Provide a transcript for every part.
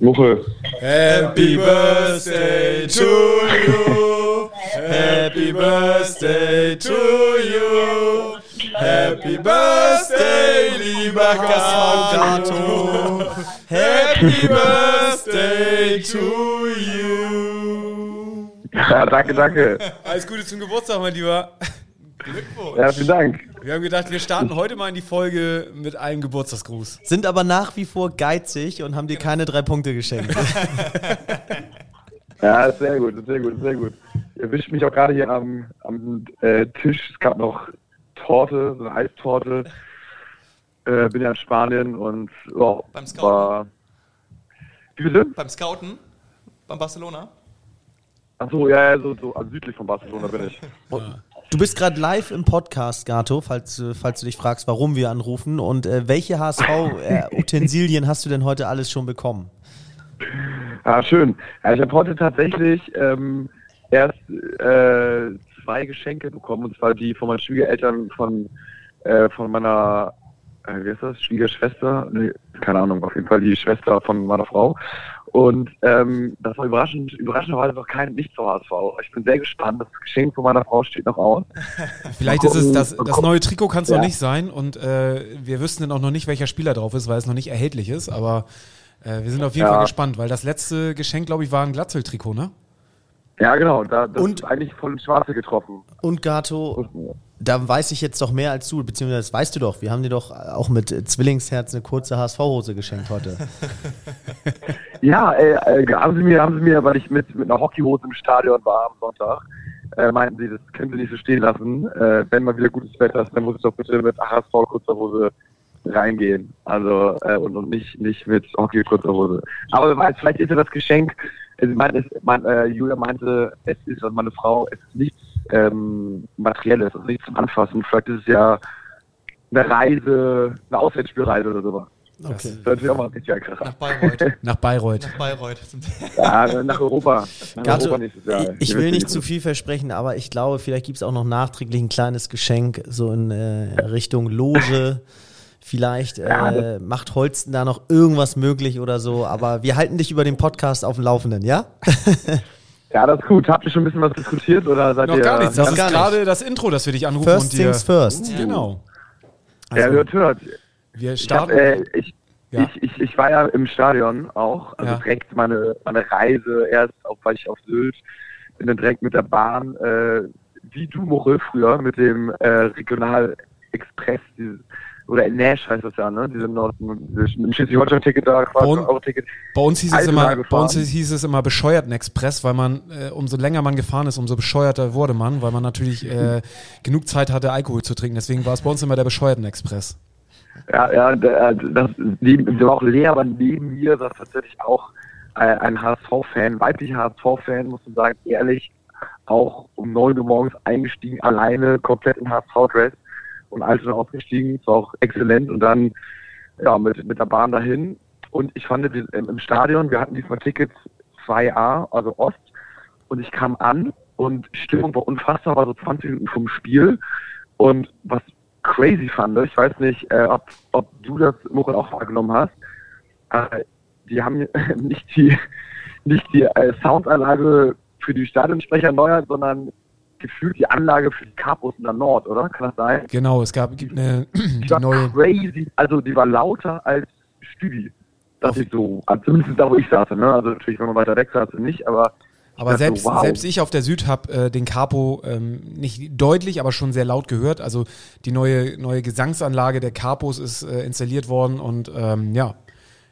Muche. Happy Birthday to you. Happy Birthday to you. Happy Birthday, lieber Gato. Happy Birthday to you. Ja, danke, danke. Alles Gute zum Geburtstag, mein Lieber. Glückwunsch. Ja, vielen Dank. Wir haben gedacht, wir starten heute mal in die Folge mit einem Geburtstagsgruß. Sind aber nach wie vor geizig und haben dir keine drei Punkte geschenkt. Ja, ist sehr gut, ist sehr gut, ist sehr gut. Ihr erwischt mich auch gerade hier am, am äh, Tisch. Es gab noch Torte, so eine Eistorte. Äh, bin ja in Spanien und ja, Beim Scouten? war. Wie bitte? Beim Scouten? Beim Barcelona? Achso, ja, ja, so, so also südlich von Barcelona bin ich. Du bist gerade live im Podcast, Gato, falls, äh, falls du dich fragst, warum wir anrufen. Und äh, welche HSV-Utensilien hast du denn heute alles schon bekommen? Ah, schön. Ja, ich habe heute tatsächlich ähm, erst äh, zwei Geschenke bekommen, und zwar die von meinen Schwiegereltern von, äh, von meiner, äh, wie heißt das, Schwiegerschwester? Nee, keine Ahnung, auf jeden Fall die Schwester von meiner Frau. Und ähm, das war überraschend, überraschenderweise noch kein nicht zur HSV. Ich bin sehr gespannt. Das Geschenk von meiner Frau steht noch aus. Vielleicht Mal ist es gucken, das, das gucken. neue Trikot kann es Ja. noch nicht sein und äh, wir wüssten dann auch noch nicht, welcher Spieler drauf ist, weil es noch nicht erhältlich ist, aber äh, wir sind auf jeden Ja. Fall gespannt, weil das letzte Geschenk, glaube ich, war ein Glatzel-Trikot, ne? Ja, genau. Da, das Und- ist eigentlich voll ins Schwarze getroffen. Und Gato, da weiß ich jetzt doch mehr als du, beziehungsweise das weißt du doch. Wir haben dir doch auch mit Zwillingsherz eine kurze HSV-Hose geschenkt heute. Ja, äh, äh, haben sie mir, haben sie mir, weil ich mit, mit einer Hockeyhose im Stadion war am Sonntag, äh, meinten sie, das können sie nicht so stehen lassen. Äh, wenn mal wieder gutes Wetter ist, dann muss ich doch bitte mit HSV kurzer Hose reingehen. Also äh, und, und nicht nicht mit Hockey kurzer Hose. Aber wer weiß, vielleicht ist ja das Geschenk. Also, ich meine, es, mein, äh, Julia meinte, es ist und meine Frau, es ist nichts ähm, Materielles, also nichts zum Anfassen. Vielleicht ist es ja eine Reise, eine Auswärtsspielreise oder sowas. Okay. Das auch mal richtig. Nach Bayreuth. Nach Bayreuth. Nach Bayreuth. Ja, nach Europa. Nach Gato, Europa nächstes Jahr. ich, ich will nicht zu viel versprechen, aber ich glaube, vielleicht gibt es auch noch nachträglich ein kleines Geschenk, so in äh, Richtung Loge. Vielleicht Ja, äh, macht Holsten da noch irgendwas möglich oder so, aber wir halten dich über den Podcast auf dem Laufenden, ja? Ja, das ist gut. Habt ihr schon ein bisschen was diskutiert oder seid Noch ihr? gar nichts. Das ist gar gerade das Intro, dass wir dich anrufen First und dir. things first. Genau. Ja, Also, hört, hört. wir Ich, hab, starten. äh, ich, Ja. ich, ich, ich war ja im Stadion auch. Also Ja. direkt meine, meine Reise erst, auch war ich auf Sylt, bin dann direkt mit der Bahn, äh, wie du, Moche, früher, mit dem äh, Regional Express, dieses, oder Nash heißt das ja, ne? Diese Schleswig-Holstein-Ticket da, quasi Und- ein Euro-Ticket. Bei uns hieß es immer, bei uns hieß es immer bescheuerten Express, weil man, äh, umso länger man gefahren ist, umso bescheuerter wurde man, weil man natürlich äh, genug Zeit hatte, Alkohol zu trinken. Deswegen war es bei uns immer der bescheuerten Express. Ja, ja, der, das, der war auch leer, aber neben mir saß tatsächlich auch äh, ein HSV-Fan, weiblicher HSV-Fan, muss man sagen, ehrlich, auch um 9 Uhr morgens eingestiegen, alleine, komplett im HSV-Dress und Altona ausgestiegen, das war auch exzellent und dann ja, mit, mit der Bahn dahin. Und ich fand wir- im, Stadion, wir hatten diesmal Tickets 2A, also Ost und ich kam an und die Stimmung war unfassbar, war so 20 Minuten vom Spiel. Und was crazy fand, ich weiß nicht, äh, ob, ob du das Muchel auch wahrgenommen hast, äh, die haben nicht die, nicht die äh, Soundanlage für die Stadionsprecher erneuert, sondern gefühlt die Anlage für die Capos in der Nord, oder? Kann das sein? Genau, es gab gibt eine Die war neue. crazy, also die war lauter als Stübi. Das ist so, also zumindest da, wo ich saß, ne? Also natürlich, wenn man weiter weg saß, nicht, aber Aber selbst, wow. selbst ich auf der Süd habe äh, den Capo ähm, nicht deutlich, aber schon sehr laut gehört. Also die neue, neue Gesangsanlage der Capos ist äh, installiert worden und ähm, ja,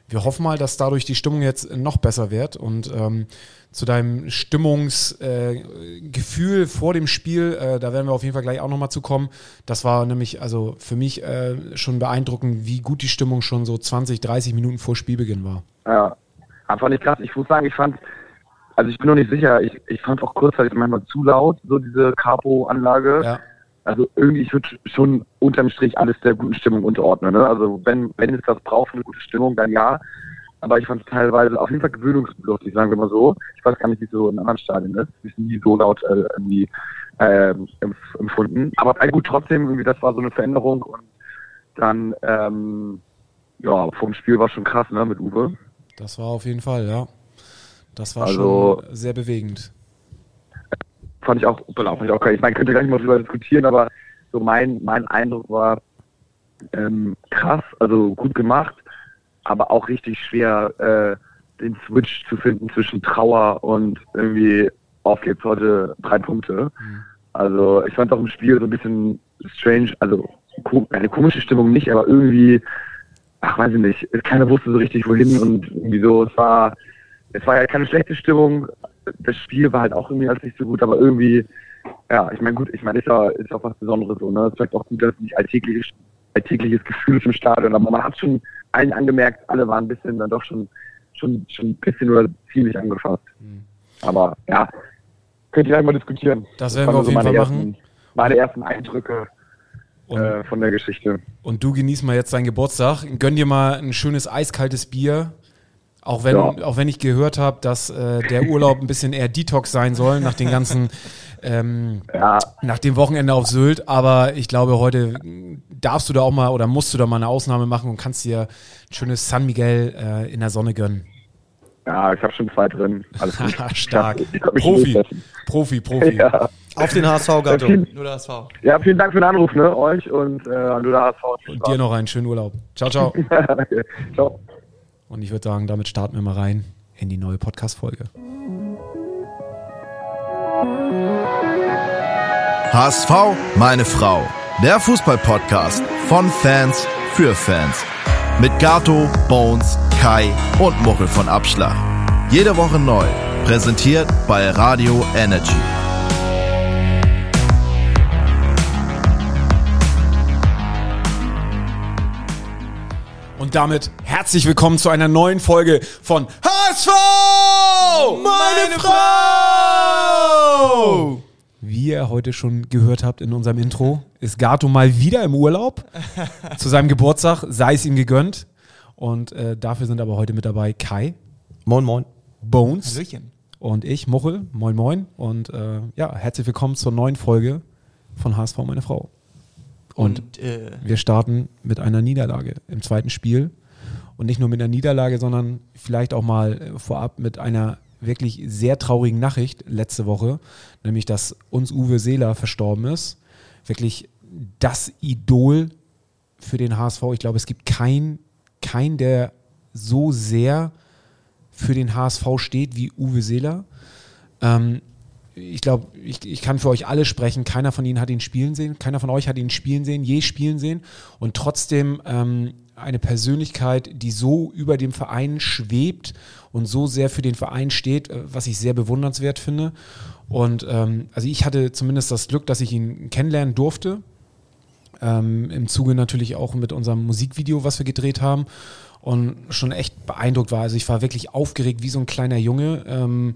wir hoffen mal, dass dadurch die Stimmung jetzt noch besser wird. Und ähm, zu deinem Stimmungsgefühl äh, vor dem Spiel, äh, da werden wir auf jeden Fall gleich auch nochmal zu kommen. Das war nämlich also für mich äh, schon beeindruckend, wie gut die Stimmung schon so 20, 30 Minuten vor Spielbeginn war. Ja, einfach nicht krass. Ich muss sagen, ich fand, also ich bin noch nicht sicher, ich, ich fand auch kurzzeitig manchmal zu laut, so diese Capo-Anlage. Ja. Also irgendwie, ich würde schon unterm Strich alles der guten Stimmung unterordnen. Ne? Also wenn, wenn es das braucht, eine gute Stimmung, dann ja. Aber ich fand es teilweise auf jeden Fall gewöhnungsbedürftig, sagen wir mal so. Ich weiß gar nicht, wie es so in anderen Stadien ist. Ich nie so laut äh, irgendwie ähm, empf- empfunden. Aber äh, gut, trotzdem, irgendwie, das war so eine Veränderung und dann, ähm, ja, vom Spiel war schon krass, ne, mit Uwe. Das war auf jeden Fall, ja. Das war Also- schon sehr bewegend. fand ich auch, fand ich auch geil. Ich meine, könnte gar nicht mal drüber diskutieren, aber so mein, mein Eindruck war ähm, krass, also gut gemacht, aber auch richtig schwer, äh, den Switch zu finden zwischen Trauer und irgendwie auf geht's heute drei Punkte. Also ich fand auch im Spiel so ein bisschen strange, also eine komische Stimmung nicht, aber irgendwie, ach weiß ich nicht, keiner wusste so richtig wohin und irgendwie so, es war, es war ja keine schlechte Stimmung, das Spiel war halt auch irgendwie alles nicht so gut, aber irgendwie, ja, ich meine, gut, ich meine, ist ja, ist ja auch was Besonderes so, ne? Es ist vielleicht auch gut, dass es nicht alltägliches, alltägliches Gefühl im Stadion, aber man hat schon allen angemerkt, alle waren ein bisschen dann doch schon, schon, schon ein bisschen oder ziemlich angefasst. Aber ja, könnt ihr gleich mal diskutieren. Das werden wir auf so jeden Fall ersten, machen. Meine ersten Eindrücke äh, von der Geschichte. und du genießt mal jetzt deinen Geburtstag. Gönn dir mal ein schönes eiskaltes Bier. Auch wenn, Ja. auch wenn ich gehört habe, dass äh, der Urlaub ein bisschen eher Detox sein soll nach den ganzen, ähm, Ja, nach dem Wochenende auf Sylt. Aber ich glaube, heute darfst du da auch mal oder musst du da mal eine Ausnahme machen und kannst dir ein schönes San Miguel äh, in der Sonne gönnen. ja, ich habe schon zwei drin. Alles gut. Stark. Ich hab mich Profi. durchsetzen. Profi, Profi. Ja. Auf den HSV, Gatto. Vielen, Nur der HSV. ja, vielen Dank für den Anruf, ne, euch und äh, an du da HSV. Und dir noch einen schönen Urlaub. Ciao, ciao. Danke. Ciao. Und ich würde sagen, damit starten wir mal rein in die neue Podcast-Folge. HSV, meine Frau. Der Fußball-Podcast von Fans für Fans. Mit Gato, Bones, Kai und Muchel von Abschlag. Jede Woche neu. Präsentiert bei Radio Energy. Und damit herzlich willkommen zu einer neuen Folge von HSV! Meine Frau! Wie ihr heute schon gehört habt in unserem Intro, ist Gato mal wieder im Urlaub. zu seinem Geburtstag, sei es ihm gegönnt. Und äh, dafür sind aber heute mit dabei Kai, Moin, moin. Bones Hallöchen. und ich, Muchel. Moin, moin. Und äh, ja, herzlich willkommen zur neuen Folge von HSV, meine Frau. Und, Und, äh, wir starten mit einer Niederlage im zweiten Spiel. Und nicht nur mit einer Niederlage, sondern vielleicht auch mal äh, vorab mit einer wirklich sehr traurigen Nachricht letzte Woche, nämlich dass uns Uwe Seeler verstorben ist. Wirklich das Idol für den HSV. Ich glaube, es gibt keinen, kein, der so sehr für den HSV steht wie Uwe Seeler. Ähm, ich glaube, ich, ich kann für euch alle sprechen. Keiner von Ihnen hat ihn spielen sehen. Keiner von euch hat ihn spielen sehen, je spielen sehen. Und trotzdem ähm, eine Persönlichkeit, die so über dem Verein schwebt und so sehr für den Verein steht, äh, was ich sehr bewundernswert finde. Und ähm, also ich hatte zumindest das Glück, dass ich ihn kennenlernen durfte. Ähm, Im Zuge natürlich auch mit unserem Musikvideo, was wir gedreht haben. Und schon echt beeindruckt war. Also ich war wirklich aufgeregt wie so ein kleiner Junge. Ähm,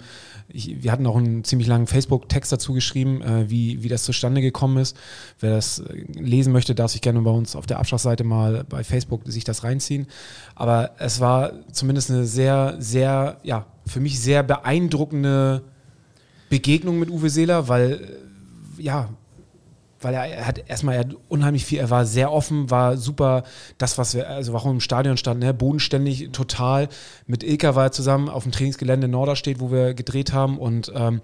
ich, wir hatten auch einen ziemlich langen Facebook-Text dazu geschrieben, äh, wie, wie das zustande gekommen ist. Wer das äh, lesen möchte, darf sich gerne bei uns auf der Abschlagsseite mal bei Facebook sich das reinziehen. Aber es war zumindest eine sehr, sehr, ja, für mich sehr beeindruckende Begegnung mit Uwe Seeler, weil, äh, ja, weil er, er hat erstmal er hat unheimlich viel, er war sehr offen, war super, das, was wir, also warum im Stadion standen, ne, bodenständig, total. Mit Ilka war er zusammen auf dem Trainingsgelände in Norderstedt, wo wir gedreht haben und ähm,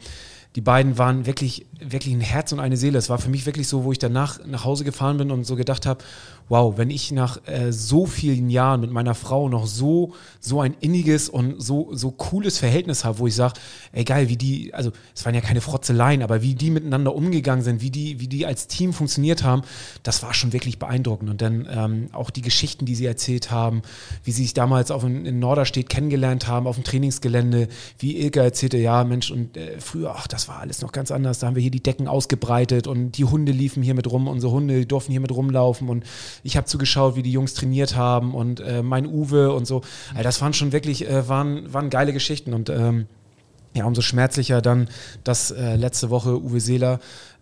die beiden waren wirklich, wirklich ein Herz und eine Seele. Es war für mich wirklich so, wo ich danach nach Hause gefahren bin und so gedacht habe, wow, wenn ich nach äh, so vielen Jahren mit meiner Frau noch so, so ein inniges und so, so cooles Verhältnis habe, wo ich sage, ey geil, wie die, also es waren ja keine Frotzeleien, aber wie die miteinander umgegangen sind, wie die, wie die als Team funktioniert haben, das war schon wirklich beeindruckend. Und dann ähm, auch die Geschichten, die sie erzählt haben, wie sie sich damals auf in, in Norderstedt kennengelernt haben, auf dem Trainingsgelände, wie Ilka erzählte, ja Mensch, und äh, früher, ach, das war alles noch ganz anders, da haben wir hier die Decken ausgebreitet und die Hunde liefen hier mit rum, unsere Hunde durften hier mit rumlaufen und ich habe zugeschaut, wie die Jungs trainiert haben und äh, mein Uwe und so. Also das waren schon wirklich, äh, waren, waren geile Geschichten und ähm, ja, umso schmerzlicher dann, dass äh, letzte Woche Uwe Seeler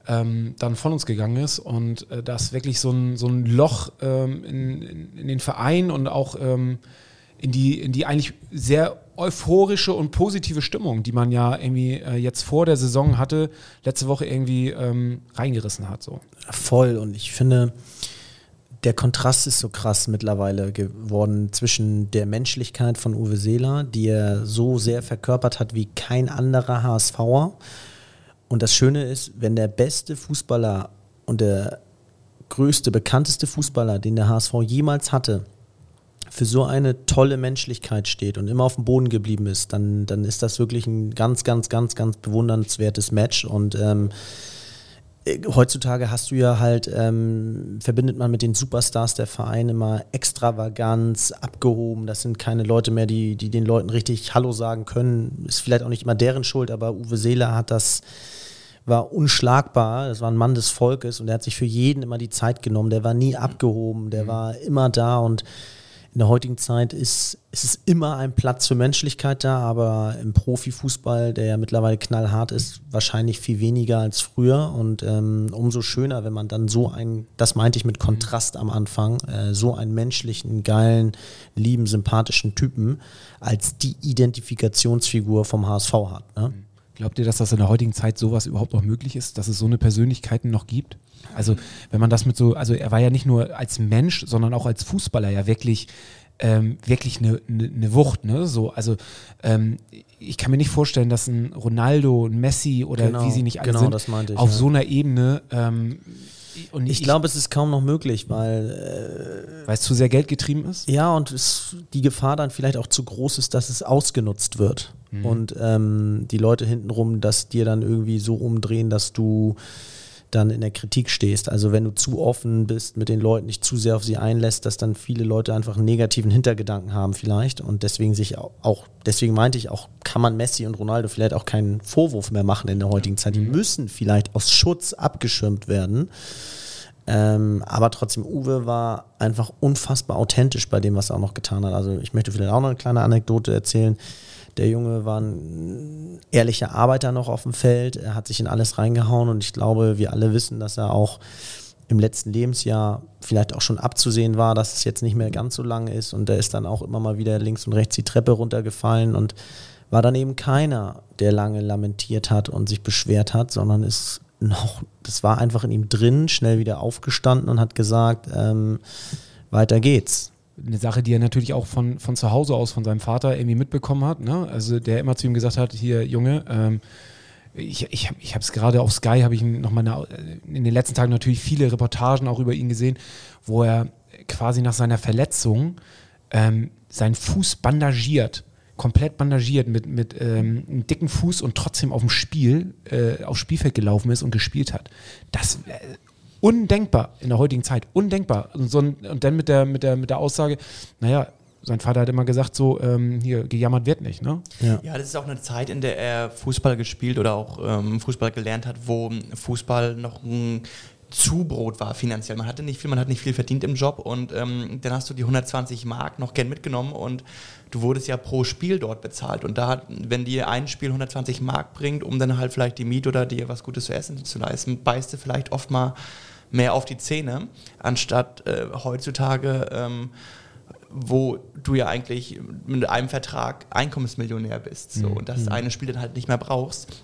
ähm, dann von uns gegangen ist und äh, dass wirklich so ein, so ein Loch ähm, in, in, in den Verein und auch ähm, in, die, in die eigentlich sehr euphorische und positive Stimmung, die man ja irgendwie äh, jetzt vor der Saison hatte, letzte Woche irgendwie ähm, reingerissen hat. So. Voll. Und ich finde, der Kontrast ist so krass mittlerweile geworden zwischen der Menschlichkeit von Uwe Seeler, die er so sehr verkörpert hat wie kein anderer HSVer. Und das Schöne ist, wenn der beste Fußballer und der größte, bekannteste Fußballer, den der HSV jemals hatte, für so eine tolle Menschlichkeit steht und immer auf dem Boden geblieben ist, dann, dann ist das wirklich ein ganz, ganz, ganz, ganz bewundernswertes Match. Und ähm, äh, heutzutage hast du ja halt, ähm, verbindet man mit den Superstars der Vereine immer Extravaganz, abgehoben. Das sind keine Leute mehr, die, die den Leuten richtig Hallo sagen können. Ist vielleicht auch nicht immer deren Schuld, aber Uwe Seeler hat das, war unschlagbar. Das war ein Mann des Volkes und er hat sich für jeden immer die Zeit genommen. Der war nie abgehoben, der war immer da und in der heutigen Zeit ist, ist es immer ein Platz für Menschlichkeit da, aber im Profifußball, der ja mittlerweile knallhart ist, wahrscheinlich viel weniger als früher. Und ähm, umso schöner, wenn man dann so ein, das meinte ich mit Kontrast am Anfang, äh, so einen menschlichen, geilen, lieben, sympathischen Typen als die Identifikationsfigur vom HSV hat. Ne? Glaubt ihr, dass das in der heutigen Zeit sowas überhaupt noch möglich ist, dass es so eine Persönlichkeiten noch gibt? Also, wenn man das mit so, also er war ja nicht nur als Mensch, sondern auch als Fußballer ja wirklich, ähm, wirklich eine, eine, eine Wucht, ne? So, also ähm, ich kann mir nicht vorstellen, dass ein Ronaldo, ein Messi oder Genau, wie sie nicht alle genau, sind, auf ja. so einer Ebene ähm, und Ich glaube, es ist kaum noch möglich, weil weil es zu sehr geldgetrieben ist. Ja, und es, die Gefahr dann vielleicht auch zu groß ist, dass es ausgenutzt wird. Und ähm, die Leute hintenrum, dass dir dann irgendwie so umdrehen, dass du dann in der Kritik stehst. Also wenn du zu offen bist, mit den Leuten nicht zu sehr auf sie einlässt, dass dann viele Leute einfach einen negativen Hintergedanken haben vielleicht. Und deswegen sich auch, auch deswegen meinte ich auch, kann man Messi und Ronaldo vielleicht auch keinen Vorwurf mehr machen in der heutigen Zeit. Die müssen vielleicht aus Schutz abgeschirmt werden. Ähm, aber trotzdem, Uwe war einfach unfassbar authentisch bei dem, was er auch noch getan hat. Also ich möchte vielleicht auch noch eine kleine Anekdote erzählen. Der Junge war ein ehrlicher Arbeiter noch auf dem Feld. Er hat sich in alles reingehauen und ich glaube, wir alle wissen, dass er auch im letzten Lebensjahr vielleicht auch schon abzusehen war, dass es jetzt nicht mehr ganz so lang ist und er ist dann auch immer mal wieder links und rechts die Treppe runtergefallen und war dann eben keiner, der lange lamentiert hat und sich beschwert hat, sondern ist noch, das war einfach in ihm drin, schnell wieder aufgestanden und hat gesagt, ähm, weiter geht's. Eine Sache, die er natürlich auch von, von zu Hause aus, von seinem Vater irgendwie mitbekommen hat. Ne? Also der immer zu ihm gesagt hat, hier Junge, ähm, ich, ich, ich habe es gerade auf Sky, habe ich noch mal eine, in den letzten Tagen natürlich viele Reportagen auch über ihn gesehen, wo er quasi nach seiner Verletzung ähm, seinen Fuß bandagiert, komplett bandagiert mit, mit ähm, einem dicken Fuß und trotzdem auf dem Spiel, äh, aufs Spielfeld gelaufen ist und gespielt hat. Das äh, undenkbar in der heutigen Zeit, undenkbar. Und, so und dann mit der, mit, der, mit der Aussage, naja, sein Vater hat immer gesagt, so, ähm, hier, gejammert wird nicht, ne? Ja, das ist auch eine Zeit, in der er Fußball gespielt oder auch ähm, Fußball gelernt hat, wo Fußball noch ein Zubrot war finanziell. Man hatte nicht viel, man hat nicht viel verdient im Job und ähm, dann hast du die 120 Mark noch gern mitgenommen und du wurdest ja pro Spiel dort bezahlt. Und da, hat, wenn dir ein Spiel 120 Mark bringt, um dann halt vielleicht die Miete oder dir was Gutes zu essen zu leisten, beißt du vielleicht oft mal mehr auf die Zähne, anstatt äh, heutzutage ähm, wo du ja eigentlich mit einem Vertrag Einkommensmillionär bist so, und das eine Spiel dann halt nicht mehr brauchst.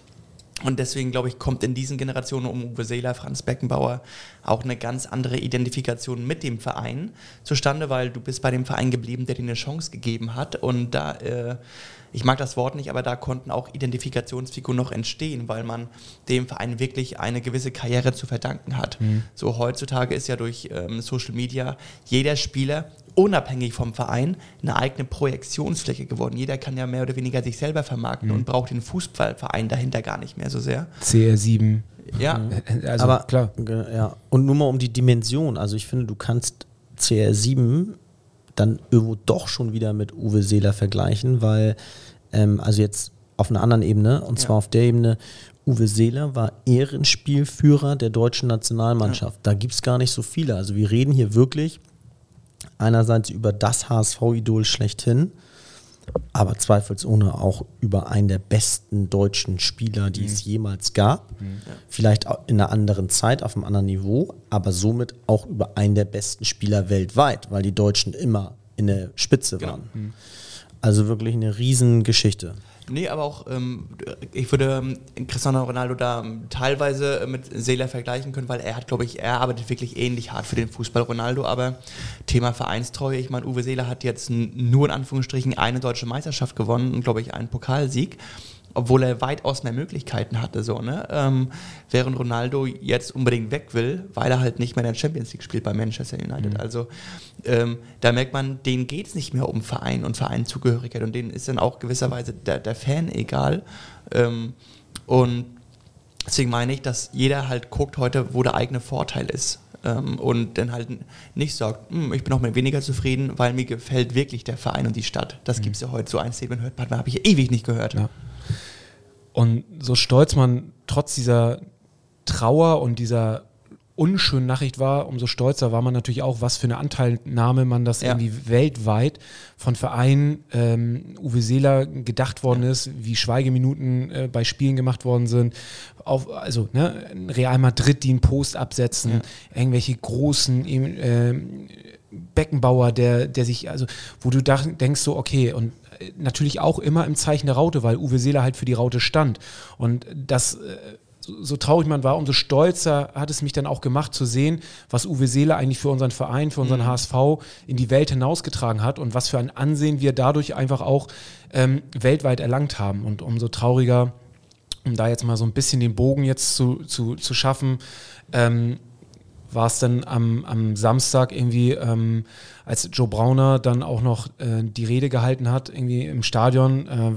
Und deswegen, glaube ich, kommt in diesen Generationen um Uwe Seeler, Franz Beckenbauer auch eine ganz andere Identifikation mit dem Verein zustande, weil du bist bei dem Verein geblieben, der dir eine Chance gegeben hat. Und da, äh, ich mag das Wort nicht, aber da konnten auch Identifikationsfiguren noch entstehen, weil man dem Verein wirklich eine gewisse Karriere zu verdanken hat. So heutzutage ist ja durch ähm, Social Media jeder Spieler unabhängig vom Verein eine eigene Projektionsfläche geworden. Jeder kann ja mehr oder weniger sich selber vermarkten und braucht den Fußballverein dahinter gar nicht mehr so sehr. CR7. Ja, Also aber klar. Ja. Und nur mal um die Dimension. Also ich finde, du kannst CR7 dann irgendwo doch schon wieder mit Uwe Seeler vergleichen, weil, ähm, also jetzt auf einer anderen Ebene, und zwar Ja. auf der Ebene, Uwe Seeler war Ehrenspielführer der deutschen Nationalmannschaft. Da gibt es gar nicht so viele. Also wir reden hier wirklich einerseits über das HSV-Idol schlechthin, aber zweifelsohne auch über einen der besten deutschen Spieler, die es jemals gab. Vielleicht auch in einer anderen Zeit, auf einem anderen Niveau, aber somit auch über einen der besten Spieler weltweit, weil die Deutschen immer in der Spitze waren. Also wirklich eine Riesengeschichte. Nee, aber auch, ähm, ich würde ähm, Cristiano Ronaldo da ähm, teilweise mit Seeler vergleichen können, weil er hat, glaube ich, er arbeitet wirklich ähnlich hart für den Fußball Ronaldo, aber Thema Vereinstreue, ich meine, Uwe Seeler hat jetzt nur in Anführungsstrichen eine deutsche Meisterschaft gewonnen und, glaube ich, einen Pokalsieg obwohl er weitaus mehr Möglichkeiten hatte, so, ne? Ähm, während Ronaldo jetzt unbedingt weg will, weil er halt nicht mehr in der Champions League spielt bei Manchester United. Mhm. Also ähm, da merkt man, denen geht es nicht mehr um Verein und Vereinszugehörigkeit und denen ist dann auch gewisserweise der, der Fan egal. Ähm, und deswegen meine ich, dass jeder halt guckt heute, wo der eigene Vorteil ist. Ähm, und dann halt nicht sagt, hm, ich bin auch mal weniger zufrieden, weil mir gefällt wirklich der Verein und die Stadt. Das mhm. gibt es ja heute. So ein Statement hört man, habe ich ewig nicht gehört. Ja. Und so stolz man trotz dieser Trauer und dieser unschönen Nachricht war, umso stolzer war man natürlich auch, was für eine Anteilnahme man das ja. irgendwie weltweit von Vereinen ähm, Uwe Seeler gedacht worden ja. ist, wie Schweigeminuten äh, bei Spielen gemacht worden sind. Auf, also ne, Real Madrid, die einen Post absetzen, ja. irgendwelche großen äh, Beckenbauer, der, der sich, also wo du denkst so, okay, und natürlich auch immer im Zeichen der Raute, weil Uwe Seeler halt für die Raute stand. Und das, äh, so traurig man war, umso stolzer hat es mich dann auch gemacht zu sehen, was Uwe Seeler eigentlich für unseren Verein, für unseren mhm. HSV in die Welt hinausgetragen hat und was für ein Ansehen wir dadurch einfach auch ähm, weltweit erlangt haben. Und umso trauriger, um da jetzt mal so ein bisschen den Bogen jetzt zu, zu, zu schaffen, ähm, war es dann am, am Samstag irgendwie, ähm, als Joe Brauner dann auch noch äh, die Rede gehalten hat, irgendwie im Stadion, äh,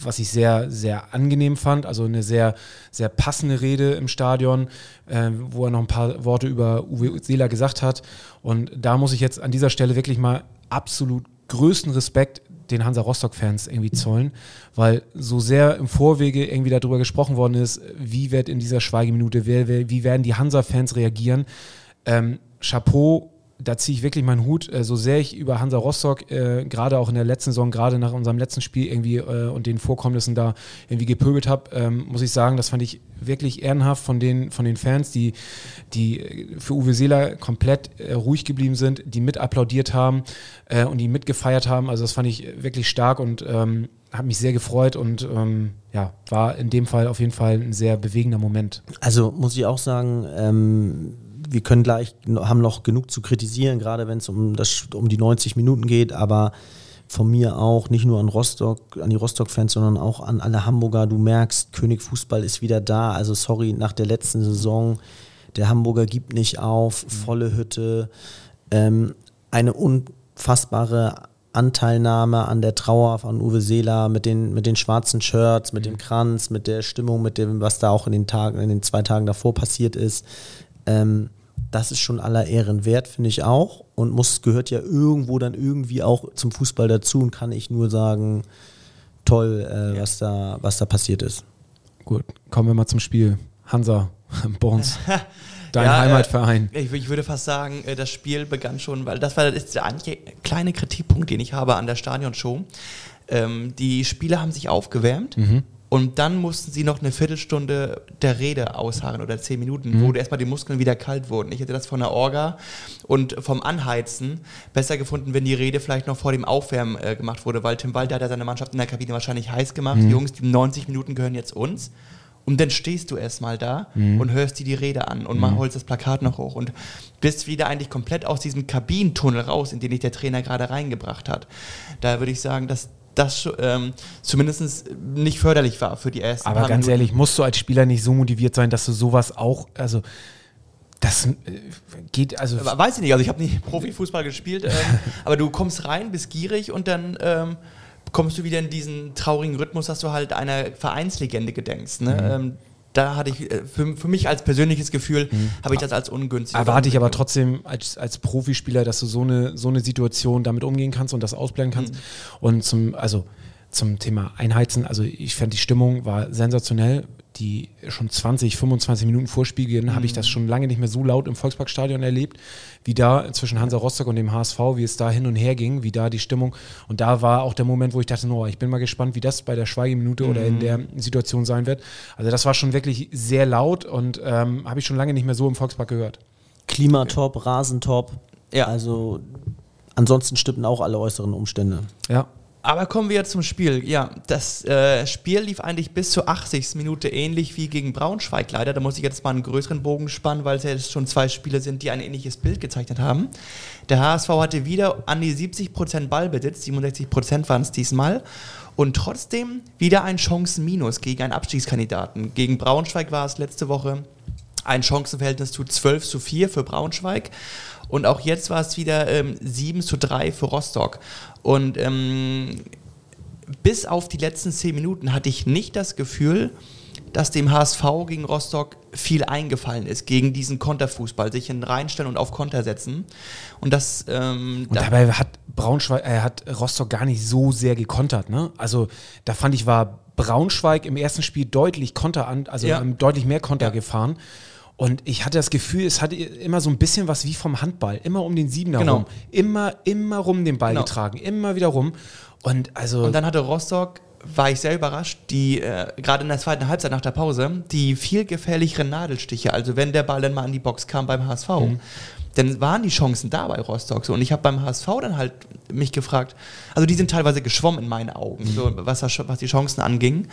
was ich sehr, sehr angenehm fand. Also eine sehr, sehr passende Rede im Stadion, äh, wo er noch ein paar Worte über Uwe Seeler gesagt hat. Und da muss ich jetzt an dieser Stelle wirklich mal absolut größten Respekt den Hansa Rostock-Fans irgendwie zollen, weil so sehr im Vorwege irgendwie darüber gesprochen worden ist, wie wird in dieser Schweigeminute, wer, wer, wie werden die Hansa-Fans reagieren. Ähm, Chapeau da ziehe ich wirklich meinen Hut, äh, so sehr ich über Hansa Rostock äh, gerade auch in der letzten Saison, gerade nach unserem letzten Spiel irgendwie äh, und den Vorkommnissen da irgendwie gepöbelt habe, ähm, muss ich sagen, das fand ich wirklich ehrenhaft von den, von den Fans, die, die für Uwe Seeler komplett äh, ruhig geblieben sind, die mit applaudiert haben äh, und die mitgefeiert haben. Also das fand ich wirklich stark und ähm, hat mich sehr gefreut und ähm, ja, war in dem Fall auf jeden Fall ein sehr bewegender Moment. Also muss ich auch sagen, ähm, wir können gleich, haben noch genug zu kritisieren, gerade wenn es um, um die 90 Minuten geht, aber von mir auch, nicht nur an Rostock, an die Rostock-Fans, sondern auch an alle Hamburger. Du merkst, König Fußball ist wieder da. Also sorry, nach der letzten Saison, der Hamburger gibt nicht auf, volle Hütte, ähm, eine unfassbare Anteilnahme an der Trauer von Uwe Seeler mit den, mit den schwarzen Shirts, mit dem Kranz, mit der Stimmung, mit dem, was da auch in den Tagen, in den zwei Tagen davor passiert ist. Ähm, das ist schon aller Ehren wert, finde ich auch. Und muss, gehört ja irgendwo dann irgendwie auch zum Fußball dazu und kann ich nur sagen, toll, äh, ja. was, da, was da passiert ist. Gut, kommen wir mal zum Spiel. Hansa, Bons. Dein ja, Heimatverein. Äh, ich, ich, würde fast sagen, äh, das Spiel begann schon, weil das war das ist der kleine Kritikpunkt, den ich habe an der Stadionshow. Ähm, die Spieler haben sich aufgewärmt. Mhm und dann mussten sie noch eine Viertelstunde der Rede ausharren oder zehn Minuten, mhm. wo erstmal die Muskeln wieder kalt wurden. Ich hätte das von der Orga und vom Anheizen besser gefunden, wenn die Rede vielleicht noch vor dem Aufwärmen äh, gemacht wurde, weil Tim Walter hat ja seine Mannschaft in der Kabine wahrscheinlich heiß gemacht. Mhm. Jungs, die 90 Minuten gehören jetzt uns. Und dann stehst du erstmal da mhm. und hörst dir die Rede an und mhm. holst das Plakat noch hoch und bist wieder eigentlich komplett aus diesem Kabinentunnel raus, in den dich der Trainer gerade reingebracht hat. Da würde ich sagen, dass das ähm, zumindest nicht förderlich war für die ersten Aber ganz ehrlich, musst du als Spieler nicht so motiviert sein, dass du sowas auch, also das äh, geht, also. Weiß ich nicht, also ich habe nicht Profifußball gespielt, ähm, aber du kommst rein, bist gierig und dann ähm, kommst du wieder in diesen traurigen Rhythmus, dass du halt einer Vereinslegende gedenkst. Ne? Mhm. Da hatte ich äh, für, für mich als persönliches Gefühl, mhm. habe ich das als ungünstig. Erwarte ich aber trotzdem als, als Profispieler, dass du so eine, so eine Situation damit umgehen kannst und das ausblenden kannst. Mhm. Und zum, also zum Thema Einheizen, also ich fand die Stimmung war sensationell die schon 20, 25 Minuten vorspielen, mhm. habe ich das mhm. schon lange nicht mehr so laut im Volksparkstadion erlebt, wie da zwischen Hansa Rostock und dem HSV, wie es da hin und her ging, wie da die Stimmung. Und da war auch der Moment, wo ich dachte, no, ich bin mal gespannt, wie das bei der Schweigeminute mhm. oder in mhm. der Situation sein wird. Also das war schon wirklich sehr laut und ähm, habe ich schon lange nicht mehr so im Volkspark gehört. Klimatop, Rasentop. Ja. Also ansonsten stimmten auch alle äußeren Umstände. Ja. Aber kommen wir zum Spiel. Ja, das äh, Spiel lief eigentlich bis zur 80. Minute ähnlich wie gegen Braunschweig leider. Da muss ich jetzt mal einen größeren Bogen spannen, weil es ja jetzt schon zwei Spiele sind, die ein ähnliches Bild gezeichnet haben. Der HSV hatte wieder an die 70% Ballbesitz, 67% waren es diesmal. Und trotzdem wieder ein Chancenminus gegen einen Abstiegskandidaten. Gegen Braunschweig war es letzte Woche ein Chancenverhältnis zu 12 zu 4 für Braunschweig. Und auch jetzt war es wieder ähm, 7 zu 3 für Rostock. Und ähm, bis auf die letzten 10 Minuten hatte ich nicht das Gefühl, dass dem HSV gegen Rostock viel eingefallen ist, gegen diesen Konterfußball, sich in reinstellen und auf Konter setzen. Und das. Ähm, und dabei hat Braunschweig, äh, hat Rostock gar nicht so sehr gekontert, ne? Also da fand ich, war Braunschweig im ersten Spiel deutlich Konter an, also ja. deutlich mehr Konter ja. gefahren. Und ich hatte das Gefühl, es hatte immer so ein bisschen was wie vom Handball. Immer um den Siebener genau. rum. Immer, immer rum den Ball genau. getragen. Immer wieder rum. Und also. Und dann hatte Rostock, war ich sehr überrascht, die, äh, gerade in der zweiten Halbzeit nach der Pause, die viel gefährlicheren Nadelstiche. Also wenn der Ball dann mal an die Box kam beim HSV, mhm. dann waren die Chancen da bei Rostock. So. Und ich habe beim HSV dann halt mich gefragt, also die sind teilweise geschwommen in meinen Augen, mhm. so, was, was die Chancen anging.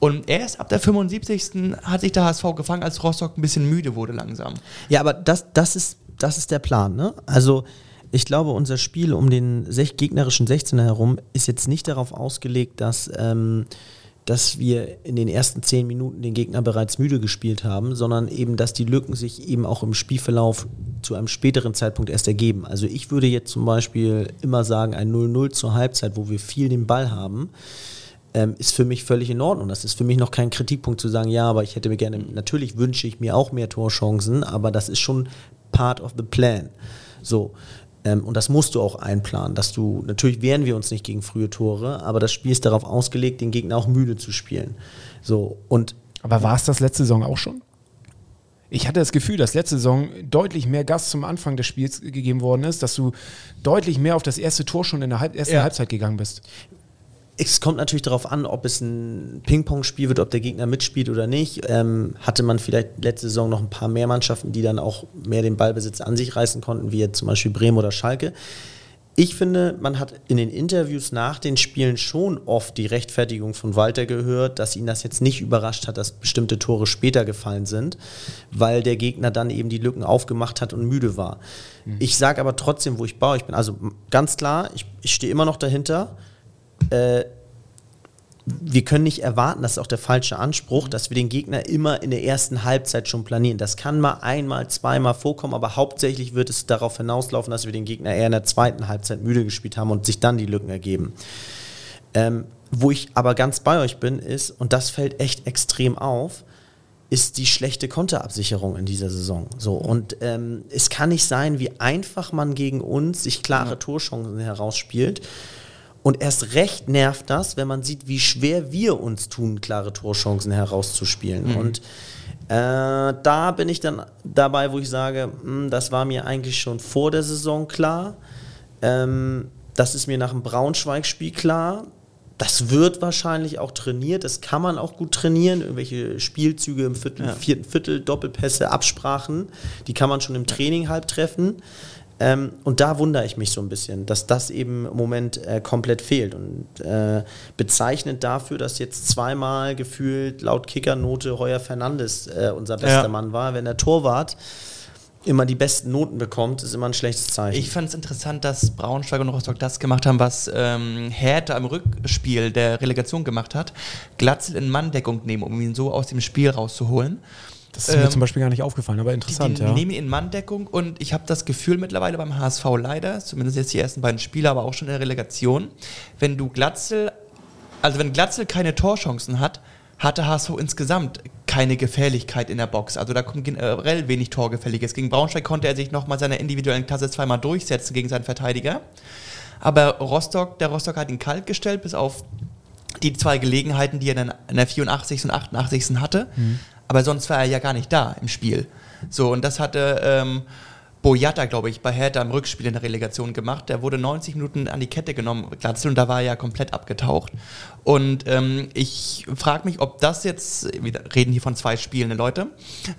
Und erst ab der 75. hat sich der HSV gefangen, als Rostock ein bisschen müde wurde langsam. Ja, aber das, das, ist, das ist der Plan. Ne? Also ich glaube, unser Spiel um den gegnerischen 16er herum ist jetzt nicht darauf ausgelegt, dass, ähm, dass wir in den ersten 10 Minuten den Gegner bereits müde gespielt haben, sondern eben, dass die Lücken sich eben auch im Spielverlauf zu einem späteren Zeitpunkt erst ergeben. Also ich würde jetzt zum Beispiel immer sagen, ein 0-0 zur Halbzeit, wo wir viel den Ball haben ähm, ist für mich völlig in Ordnung. Das ist für mich noch kein Kritikpunkt zu sagen, ja, aber ich hätte mir gerne, natürlich wünsche ich mir auch mehr Torchancen, aber das ist schon part of the plan. So. Ähm, und das musst du auch einplanen, dass du, natürlich wehren wir uns nicht gegen frühe Tore, aber das Spiel ist darauf ausgelegt, den Gegner auch müde zu spielen. So, und. Aber war es das letzte Saison auch schon? Ich hatte das Gefühl, dass letzte Saison deutlich mehr Gas zum Anfang des Spiels gegeben worden ist, dass du deutlich mehr auf das erste Tor schon in der Halb ersten ja. Halbzeit gegangen bist es kommt natürlich darauf an, ob es ein Ping-Pong-Spiel wird, ob der Gegner mitspielt oder nicht. Ähm, hatte man vielleicht letzte Saison noch ein paar mehr Mannschaften, die dann auch mehr den Ballbesitz an sich reißen konnten, wie jetzt zum Beispiel Bremen oder Schalke. Ich finde, man hat in den Interviews nach den Spielen schon oft die Rechtfertigung von Walter gehört, dass ihn das jetzt nicht überrascht hat, dass bestimmte Tore später gefallen sind, weil der Gegner dann eben die Lücken aufgemacht hat und müde war. Mhm. Ich sage aber trotzdem, wo ich baue, ich bin also ganz klar, ich, ich stehe immer noch dahinter äh, wir können nicht erwarten, das ist auch der falsche Anspruch, dass wir den Gegner immer in der ersten Halbzeit schon planieren. Das kann mal einmal, zweimal vorkommen, aber hauptsächlich wird es darauf hinauslaufen, dass wir den Gegner eher in der zweiten Halbzeit müde gespielt haben und sich dann die Lücken ergeben. Ähm, wo ich aber ganz bei euch bin, ist, und das fällt echt extrem auf, ist die schlechte Konterabsicherung in dieser Saison. So und ähm, es kann nicht sein, wie einfach man gegen uns sich klare Torchancen herausspielt. Und erst recht nervt das, wenn man sieht, wie schwer wir uns tun, klare Torchancen herauszuspielen. Mhm. Und äh, da bin ich dann dabei, wo ich sage, mh, hm, das war mir eigentlich schon vor der Saison klar. Ähm, das ist mir nach dem Braunschweig-Spiel klar. Das wird wahrscheinlich auch trainiert. Das kann man auch gut trainieren. Irgendwelche Spielzüge im Viertel, ja. vierten Viertel, Doppelpässe, Absprachen, die kann man schon im Training halb treffen. Ähm, und da wundere ich mich so ein bisschen, dass das eben im Moment äh, komplett fehlt. Und äh, bezeichnend dafür, dass jetzt zweimal gefühlt laut Kickernote Heuer Fernandes äh, unser bester ja. Mann war, wenn der Torwart immer die besten Noten bekommt, ist immer ein schlechtes Zeichen. Ich fand es interessant, dass Braunschweig und Rostock das gemacht haben, was ähm, Hertha im Rückspiel der Relegation gemacht hat. Glatzel in Manndeckung nehmen, um ihn so aus dem Spiel rauszuholen. Das ist ähm, mir zum Beispiel gar nicht aufgefallen, aber interessant. Die, die, ja. nehmen ihn in Manndeckung und ich habe das Gefühl mittlerweile beim HSV leider, zumindest jetzt die ersten beiden Spiele, aber auch schon in der Relegation, wenn du Glatzel, also wenn Glatzel keine Torchancen hat, hat der HSV insgesamt keine Gefährlichkeit in der Box. Also da kommt generell wenig Torgefälliges. Gegen Braunschweig konnte er sich nochmal seiner individuellen Klasse zweimal durchsetzen gegen seinen Verteidiger. Aber Rostock, der Rostock hat ihn kalt gestellt, bis auf die zwei Gelegenheiten, die er dann in der 84. und 88. hatte. Mhm. Aber sonst war er ja gar nicht da im Spiel. So, und das hatte ähm, Boyata, glaube ich, bei Hertha im Rückspiel in der Relegation gemacht. Der wurde 90 Minuten an die Kette genommen, Glatzel, und da war er ja komplett abgetaucht. Und ähm, ich frage mich, ob das jetzt, wir reden hier von zwei spielenden Leute,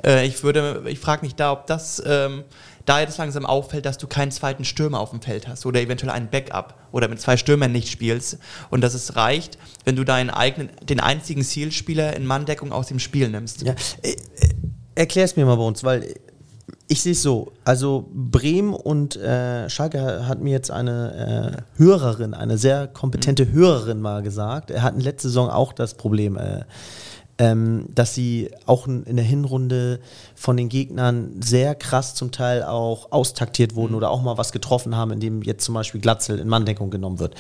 äh, ich würde, ich frage mich da, ob das ähm, da jetzt langsam auffällt, dass du keinen zweiten Stürmer auf dem Feld hast oder eventuell einen Backup oder mit zwei Stürmern nicht spielst und dass es reicht, wenn du deinen eigenen, den einzigen Zielspieler in Manndeckung aus dem Spiel nimmst. Ja, äh, erklär es mir mal bei uns, weil ich sehe es so. Also Bremen und äh, Schalke hat mir jetzt eine äh, Hörerin, eine sehr kompetente mhm. Hörerin mal gesagt. Er hatten letzte Saison auch das Problem, äh, ähm, dass sie auch in der Hinrunde von den Gegnern sehr krass zum Teil auch austaktiert wurden mhm. oder auch mal was getroffen haben, indem jetzt zum Beispiel Glatzel in Manndeckung genommen wird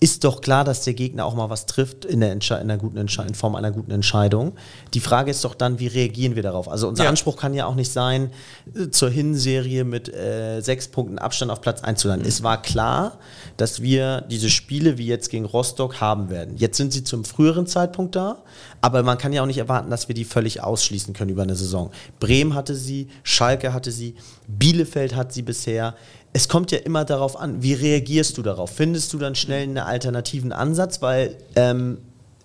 ist doch klar, dass der Gegner auch mal was trifft in der, Entsche in der guten Entsche in Form einer guten Entscheidung. Die Frage ist doch dann, wie reagieren wir darauf? Also unser ja. Anspruch kann ja auch nicht sein, äh, zur Hinserie mit äh, sechs Punkten Abstand auf Platz 1 zu landen. Mhm. Es war klar, dass wir diese Spiele wie jetzt gegen Rostock haben werden. Jetzt sind sie zum früheren Zeitpunkt da, aber man kann ja auch nicht erwarten, dass wir die völlig ausschließen können über eine Saison. Bremen hatte sie, Schalke hatte sie, Bielefeld hat sie bisher es kommt ja immer darauf an, wie reagierst du darauf? Findest du dann schnell einen alternativen Ansatz, weil ähm,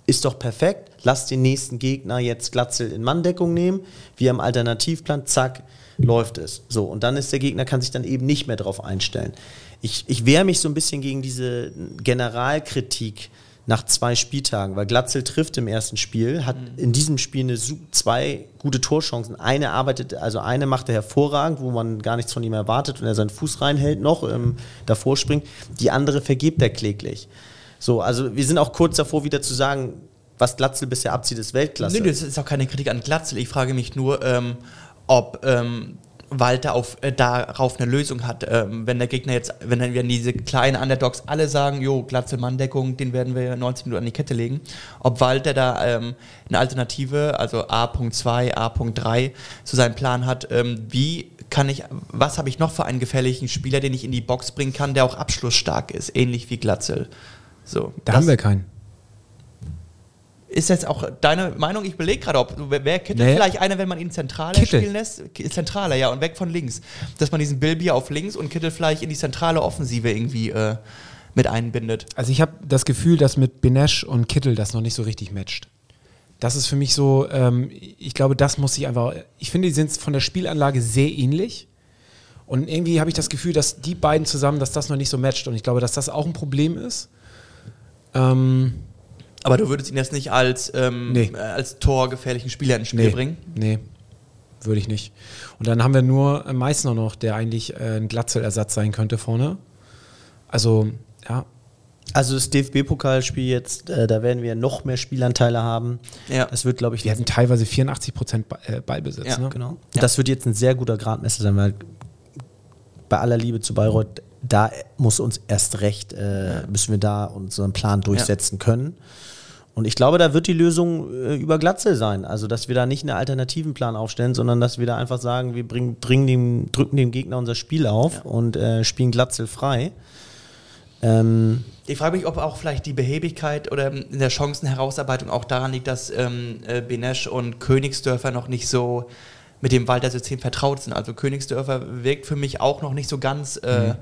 ist doch perfekt, lass den nächsten Gegner jetzt Glatzel in Manndeckung nehmen, wir haben Alternativplan, zack, läuft es. So, und dann ist der Gegner, kann sich dann eben nicht mehr darauf einstellen. Ich, ich wehre mich so ein bisschen gegen diese Generalkritik nach zwei Spieltagen, weil Glatzel trifft im ersten Spiel, hat mhm. in diesem Spiel eine, zwei gute Torchancen. Eine arbeitet, also eine macht er hervorragend, wo man gar nichts von ihm erwartet und er seinen Fuß reinhält noch, ähm, davor springt. Die andere vergibt er kläglich. So, also wir sind auch kurz davor, wieder zu sagen, was Glatzel bisher abzieht, ist Weltklasse. Nö, das ist auch keine Kritik an Glatzel. Ich frage mich nur, ähm, ob ähm, Walter auf, äh, darauf eine Lösung hat. Ähm, wenn der Gegner jetzt, wenn dann diese kleinen Underdogs alle sagen, jo, Glatzel Manndeckung, den werden wir 90 Minuten an die Kette legen, ob Walter da ähm, eine Alternative, also A.2, A.3 zu seinem Plan hat, ähm, wie kann ich, was habe ich noch für einen gefährlichen Spieler, den ich in die Box bringen kann, der auch abschlussstark ist, ähnlich wie Glatzel. So, da haben wir keinen. Ist jetzt auch deine Meinung? Ich belege gerade, ob wer Kittel nee. vielleicht einer, wenn man ihn zentraler Kittel. spielen lässt? Zentraler, ja, und weg von links. Dass man diesen Bilbier auf links und Kittel vielleicht in die zentrale Offensive irgendwie äh, mit einbindet. Also ich habe das Gefühl, dass mit Benesch und Kittel das noch nicht so richtig matcht. Das ist für mich so, ähm, ich glaube, das muss sich einfach, ich finde, die sind von der Spielanlage sehr ähnlich. Und irgendwie habe ich das Gefühl, dass die beiden zusammen, dass das noch nicht so matcht. Und ich glaube, dass das auch ein Problem ist. Ähm, aber du würdest ihn jetzt nicht als, ähm, nee. Äh, als torgefährlichen Spieler ins Spiel nee. bringen? Nee, würde ich nicht. Und dann haben wir nur äh, Meißner noch, der eigentlich äh, ein Glatzel-Ersatz sein könnte vorne. Also, ja. Also das DFB-Pokalspiel jetzt, äh, da werden wir noch mehr Spielanteile haben. Ja. Das wird, glaube ich, wir hatten teilweise 84 Prozent äh, Ballbesitz. Ja, ne? genau. Ja. Das wird jetzt ein sehr guter Gradmesser sein, weil bei aller Liebe zu Bayreuth, da muss uns erst recht, äh, müssen wir da unseren Plan durchsetzen ja. können. Und ich glaube, da wird die Lösung äh, über Glatzel sein. Also, dass wir da nicht einen alternativen Plan aufstellen, sondern dass wir da einfach sagen, wir bringen, dem, drücken dem Gegner unser Spiel auf ja. und äh, spielen Glatzel frei. Ähm, ich frage mich, ob auch vielleicht die Behebigkeit oder in der Chancenherausarbeitung auch daran liegt, dass ähm, äh, Benesch und Königsdörfer noch nicht so mit dem Walter-System vertraut sind. Also Königsdörfer wirkt für mich auch noch nicht so ganz äh,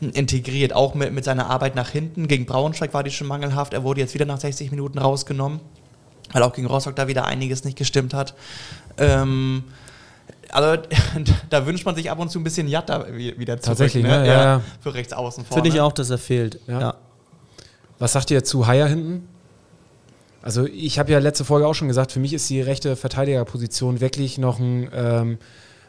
mhm. integriert, auch mit, mit seiner Arbeit nach hinten. Gegen Braunschweig war die schon mangelhaft. Er wurde jetzt wieder nach 60 Minuten rausgenommen, weil auch gegen Rostock da wieder einiges nicht gestimmt hat. Ähm, also da wünscht man sich ab und zu ein bisschen Jatta wieder zurück. Tatsächlich, ne? ne? ja, ja. Für rechts außen vorne. Finde ich auch, dass er fehlt. Ja. ja. Was sagt ihr zu Haier hinten? Also ich habe ja letzte Folge auch schon gesagt, für mich ist die rechte Verteidigerposition wirklich noch ein ähm,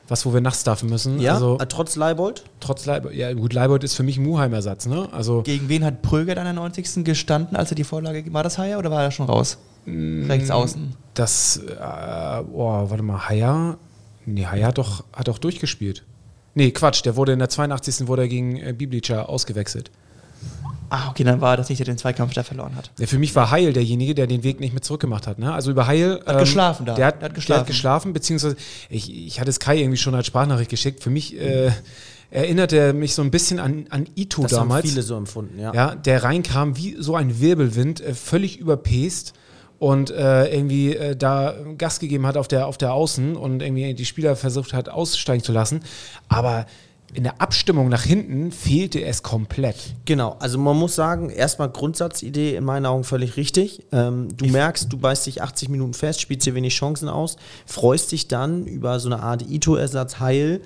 was, wo wir nachstaffen müssen. Ja, also, äh, trotz Leibold? Trotz Leibold. Ja, gut, Leibold ist für mich ein Muheim-Ersatz. Ne? Also, Gegen wen hat Pröger dann der 90. gestanden, als er die Vorlage... War das Haier oder war er schon raus? Mm, Rechts außen. Das... Äh, oh, warte mal, Haier... Nee, Haier hat doch, hat doch durchgespielt. Nee, Quatsch, der wurde in der 82. wurde er gegen äh, Biblica ausgewechselt. Ah, okay, dann war das nicht der den Zweikampf, der verloren hat. Ja, für mich war Heil derjenige, der den Weg nicht mehr zurückgemacht hat. Ne? Also über Heil. Hat ähm, geschlafen da. Der hat, der hat, geschlafen. Der hat geschlafen, beziehungsweise ich, ich hatte es Kai irgendwie schon als Sprachnachricht geschickt. Für mich äh, erinnert er mich so ein bisschen an, an Ito das damals. Haben viele so empfunden, ja. Ja, der reinkam wie so ein Wirbelwind, äh, völlig überpest und äh, irgendwie äh, da Gas gegeben hat auf der, auf der Außen und irgendwie die Spieler versucht hat aussteigen zu lassen. Aber in der Abstimmung nach hinten fehlte es komplett. Genau, also man muss sagen, erstmal Grundsatzidee in meinen Augen völlig richtig. Ähm, du merkst, du beißt dich 80 Minuten fest, spielst dir wenig Chancen aus, freust dich dann über so eine Art Ito-Ersatz Heil.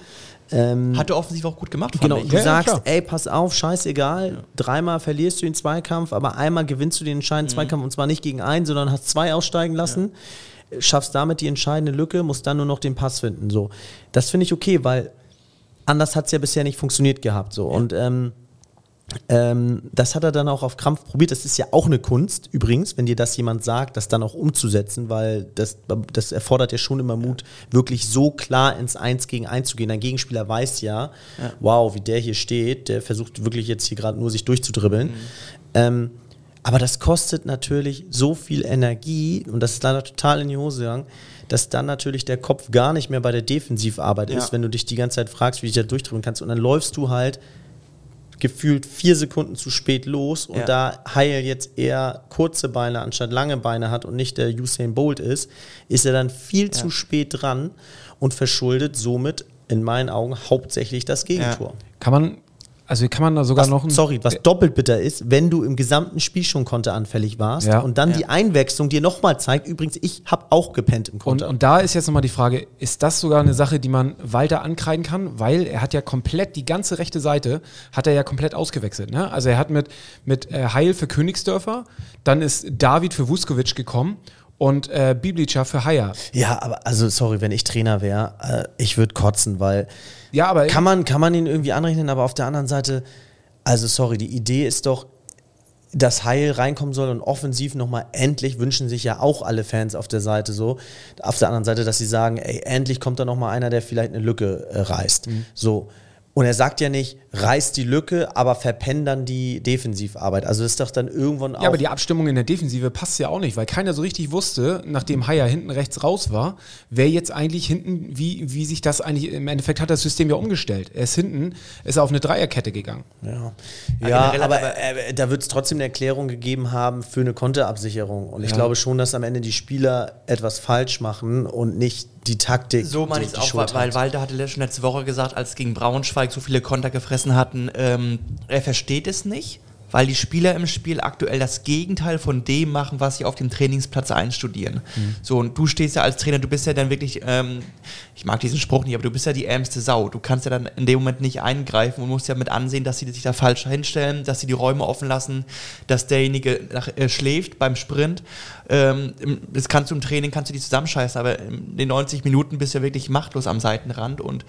Ähm, Hat er offensiv auch gut gemacht, fand Genau, ich. du Ja, ja, sagst, klar. ey, pass auf, scheißegal, dreimal verlierst du den Zweikampf, aber einmal gewinnst du den entscheidenden Zweikampf und zwar nicht gegen einen, sondern hast zwei aussteigen lassen, schaffst damit die entscheidende Lücke, musst dann nur noch den Pass finden. So. Das finde ich okay, weil anders hat es ja bisher nicht funktioniert gehabt. So. Und ähm, ähm, das hat er dann auch auf Krampf probiert. Das ist ja auch eine Kunst, übrigens, wenn dir das jemand sagt, das dann auch umzusetzen, weil das, das erfordert ja schon immer Mut, wirklich so klar ins Eins gegen Eins zu gehen. Dein Gegenspieler weiß ja, wow, wie der hier steht, der versucht wirklich jetzt hier gerade nur sich durchzudribbeln. Ähm, aber das kostet natürlich so viel Energie und das ist leider total in die Hose gegangen, dass dann natürlich der Kopf gar nicht mehr bei der Defensivarbeit Ja. ist, wenn du dich die ganze Zeit fragst, wie du dich da durchdrücken kannst. Und dann läufst du halt gefühlt vier Sekunden zu spät los und Ja. da Heil jetzt eher kurze Beine anstatt lange Beine hat und nicht der Usain Bolt ist, ist er dann viel zu spät dran und verschuldet somit in meinen Augen hauptsächlich das Gegentor. Kann man, also kann man da sogar Was, noch ein, sorry, was doppelt bitter ist, wenn du im gesamten Spiel schon konteranfällig warst Ja. und dann Ja. die Einwechslung dir nochmal zeigt, übrigens, ich habe auch gepennt im Und, Konter. und da ist jetzt nochmal die Frage, ist das sogar eine Sache, die man Walter ankreiden kann? Weil er hat ja komplett, die ganze rechte Seite hat er ja komplett ausgewechselt. Ne? Also er hat mit, mit äh, Heil für Königsdörfer, dann ist David für Vuskovic gekommen und äh, Biblica für Haier. ja, aber also sorry, wenn ich Trainer wäre, äh, ich würde kotzen, weil Ja, aber kann man, kann man ihn irgendwie anrechnen, aber auf der anderen Seite, also sorry, die Idee ist doch, dass Heil reinkommen soll und offensiv nochmal endlich wünschen sich ja auch alle Fans auf der Seite so. Auf der anderen Seite, dass sie sagen, ey, endlich kommt da nochmal einer, der vielleicht eine Lücke äh, reißt. Mhm. So. Und er sagt ja nicht, reißt die Lücke, aber verpennt dann die Defensivarbeit. Also das ist doch dann irgendwann auch. Ja, aber die Abstimmung in der Defensive passt ja auch nicht, weil keiner so richtig wusste, nachdem Haier hinten rechts raus war, wer jetzt eigentlich hinten, wie, wie sich das eigentlich, im Endeffekt hat das System ja umgestellt. Er ist hinten, ist auf eine Dreierkette gegangen. Ja, Ja, aber aber- äh, da wird es trotzdem eine Erklärung gegeben haben für eine Konterabsicherung. Und ich Ja. glaube schon, dass am Ende die Spieler etwas falsch machen und nicht die Taktik. So meine ich es auch, Schuld weil hat. Walter hatte schon letzte Woche gesagt, als gegen Braunschweig so viele Konter gefressen hatten, ähm, er versteht es nicht, weil die Spieler im Spiel aktuell das Gegenteil von dem machen, was sie auf dem Trainingsplatz einstudieren. So, und du stehst ja als Trainer, du bist ja dann wirklich, ähm, ich mag diesen Spruch nicht, aber du bist ja die ärmste Sau. Du kannst ja dann in dem Moment nicht eingreifen und musst ja mit ansehen, dass sie sich da falsch hinstellen, dass sie die Räume offen lassen, dass derjenige nach, äh, schläft beim Sprint. Ähm, das kannst du im Training, kannst du die zusammenscheißen, aber in den 90 Minuten bist du ja wirklich machtlos am Seitenrand und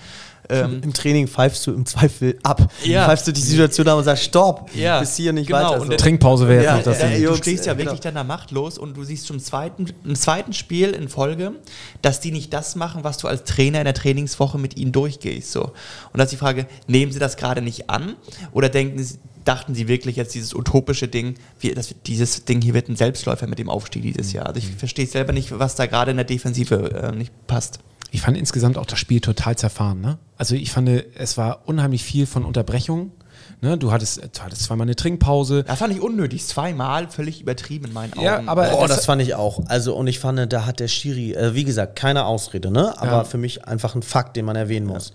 ähm, Im Training pfeifst du im Zweifel ab. Ja. Pfeifst du die Situation ab und sagst, stopp, Ja, bis hier nicht genau. weiter. Und so. der- Trinkpause wäre jetzt Ja, noch das ja, Ding. ja. du stehst ja äh, wirklich genau. dann da machtlos und du siehst schon zweiten, im zweiten Spiel in Folge, dass die nicht das machen, was du als Trainer in der Trainingswoche mit ihnen durchgehst. So. Und da ist die Frage, nehmen sie das gerade nicht an oder denken sie, dachten sie wirklich jetzt dieses utopische Ding, wie, das, dieses Ding hier wird ein Selbstläufer mit dem Aufstieg dieses Jahr. Also ich verstehe selber nicht, was da gerade in der Defensive äh, nicht passt. Ich fand insgesamt auch das Spiel total zerfahren. Ne? Also ich fand, es war unheimlich viel von Unterbrechungen. Ne? Du, hattest, du hattest zweimal eine Trinkpause. Das fand ich unnötig. Zweimal völlig übertrieben in meinen Augen. Ja, aber- Boah, das- das fand ich auch. Also, und ich fand, da hat der Schiri, äh, wie gesagt, keine Ausrede, ne? Aber Ja. für mich einfach ein Fakt, den man erwähnen muss.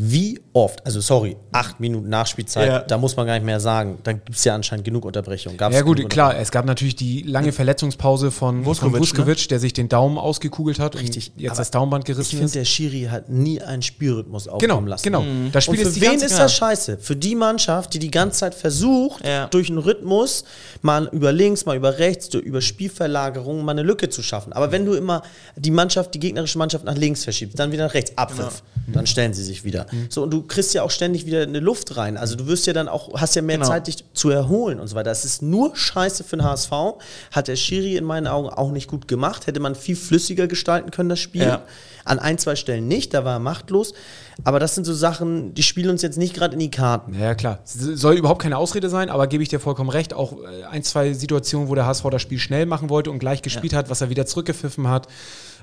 Wie oft, also sorry, acht Minuten Nachspielzeit, Ja. da muss man gar nicht mehr sagen. Da gibt es ja anscheinend genug Unterbrechungen. Gab's Ja gut, klar, es gab natürlich die lange Verletzungspause von Vuskovic, Vuskovic der sich den Daumen ausgekugelt hat Richtig, und jetzt das Daumenband Ich gerissen finde, ist. der Schiri hat nie einen Spielrhythmus Genau, aufkommen lassen. genau. Das Spiel Und für ist die wen ganze- ist das scheiße? Für die Mannschaft, die die ganze Zeit versucht, Ja. durch einen Rhythmus mal über links, mal über rechts, über Spielverlagerung mal eine Lücke zu schaffen. Aber wenn du immer die Mannschaft, die gegnerische Mannschaft nach links verschiebst, dann wieder nach rechts, Abpfiff, Genau. dann stellen sie sich wieder. Mhm. So, und du kriegst ja auch ständig wieder eine Luft rein. Also du wirst ja dann auch, hast ja mehr Genau. Zeit, dich zu erholen und so weiter. Das ist nur scheiße für den HSV. Hat der Schiri in meinen Augen auch nicht gut gemacht. Hätte man viel flüssiger gestalten können, das Spiel. Ja. An ein, zwei Stellen nicht, da war er machtlos. Aber das sind so Sachen, die spielen uns jetzt nicht gerade in die Karten. Ja, klar. Soll überhaupt keine Ausrede sein, aber gebe ich dir vollkommen recht. Auch äh, ein, zwei Situationen, wo der HSV das Spiel schnell machen wollte und gleich gespielt hat, was er wieder zurückgepfiffen hat.